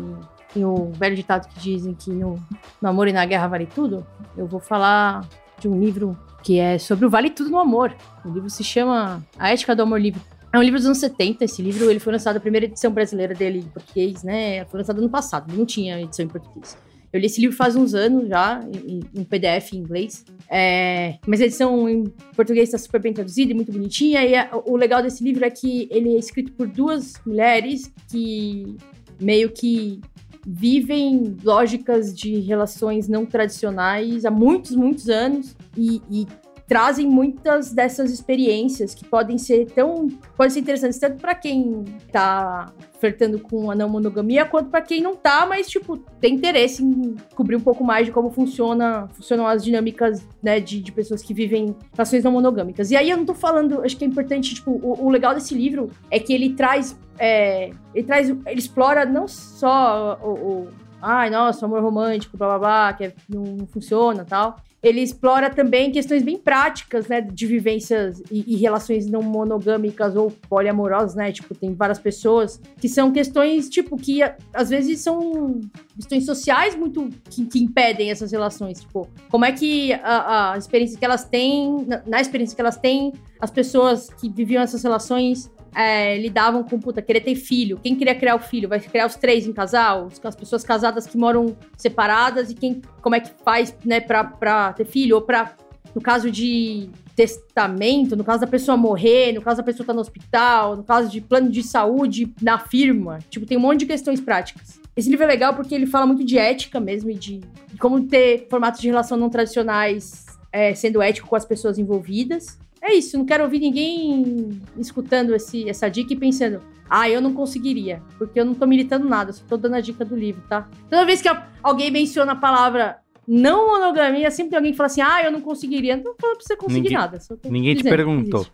tem o velho ditado que dizem que no, no amor e na guerra vale tudo. Eu vou falar de um livro que é sobre o vale tudo no amor. O livro se chama A Ética do Amor Livre. É um livro dos anos 70. Esse livro ele foi lançado, a primeira edição brasileira dele em português, né? Foi lançado ano passado, não tinha edição em português. Eu li esse livro faz uns anos já, em, em PDF em inglês. É, mas a edição em português está super bem traduzida e muito bonitinha. E a, o legal desse livro é que ele é escrito por duas mulheres que meio que vivem lógicas de relações não tradicionais há muitos, muitos anos e, e trazem muitas dessas experiências que podem ser tão podem ser interessantes tanto para quem tá flertando com a não monogamia quanto para quem não tá, mas tipo tem interesse em descobrir um pouco mais de como funciona funcionam as dinâmicas né, de, de pessoas que vivem relações não monogâmicas. E aí eu não tô falando, acho que é importante tipo o, o legal desse livro é que ele traz é, ele traz ele explora não só o, o ai, nossa, amor romântico, blá blá blá, que é, não, não funciona tal ele explora também questões bem práticas, né, de vivências e, e, relações não monogâmicas ou poliamorosas, né? Tipo, tem várias pessoas que são questões, tipo, que às vezes são questões sociais muito que, que impedem essas relações. Tipo, como é que a, a experiência que elas têm, na, na experiência que elas têm, as pessoas que viviam essas relações é, lidavam com, puta, querer ter filho. Quem queria criar o filho? Vai criar os três em casal? As pessoas casadas que moram separadas e quem, como é que faz, né, pra, pra ter filho? Ou pra, no caso de testamento, no caso da pessoa morrer, no caso da pessoa estar tá no hospital, no caso de plano de saúde na firma. Tipo, tem um monte de questões práticas. Esse livro é legal porque ele fala muito de ética mesmo e de, de como ter formatos de relação não tradicionais é, sendo ético com as pessoas envolvidas. É isso, não quero ouvir ninguém escutando esse, essa dica e pensando, ah, eu não conseguiria, porque eu não tô militando nada, só tô dando a dica do livro, tá? Toda vez que alguém menciona a palavra não monogamia, sempre tem alguém que fala assim, ah, eu não conseguiria. Não tô falando pra você conseguir ninguém, nada. ninguém te perguntou.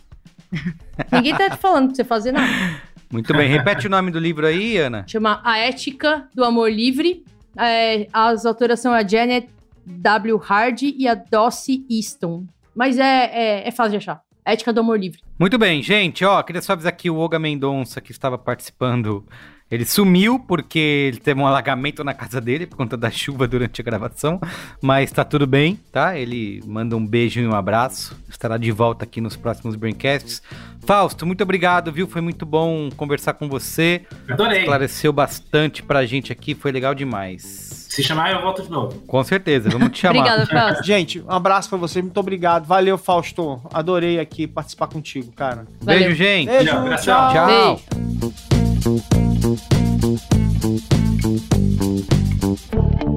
ninguém tá te falando pra você fazer nada. Muito bem, repete o nome do livro aí, Ana. Chama A Ética do Amor Livre. É, as autoras são a Janet W. Hardy e a Dossie Easton. Mas é, é, é fácil de achar. Ética do amor livre. Muito bem, gente. Ó, queria só avisar aqui o Olga Mendonça, que estava participando Ele sumiu porque ele teve um alagamento na casa dele por conta da chuva durante a gravação, mas tá tudo bem, tá? Ele manda um beijo e um abraço. Estará de volta aqui nos próximos Braincasts. Fausto, muito obrigado, viu? Foi muito bom conversar com você. Adorei. Esclareceu bastante pra gente aqui, foi legal demais. Se chamar, eu volto de novo. Com certeza, vamos te chamar. Obrigado, Fausto. Gente, um abraço pra você, muito obrigado. Valeu, Fausto. Adorei aqui participar contigo, cara. Valeu. Beijo, gente. Beijo, tchau. tchau. tchau. Beijo. Thank you.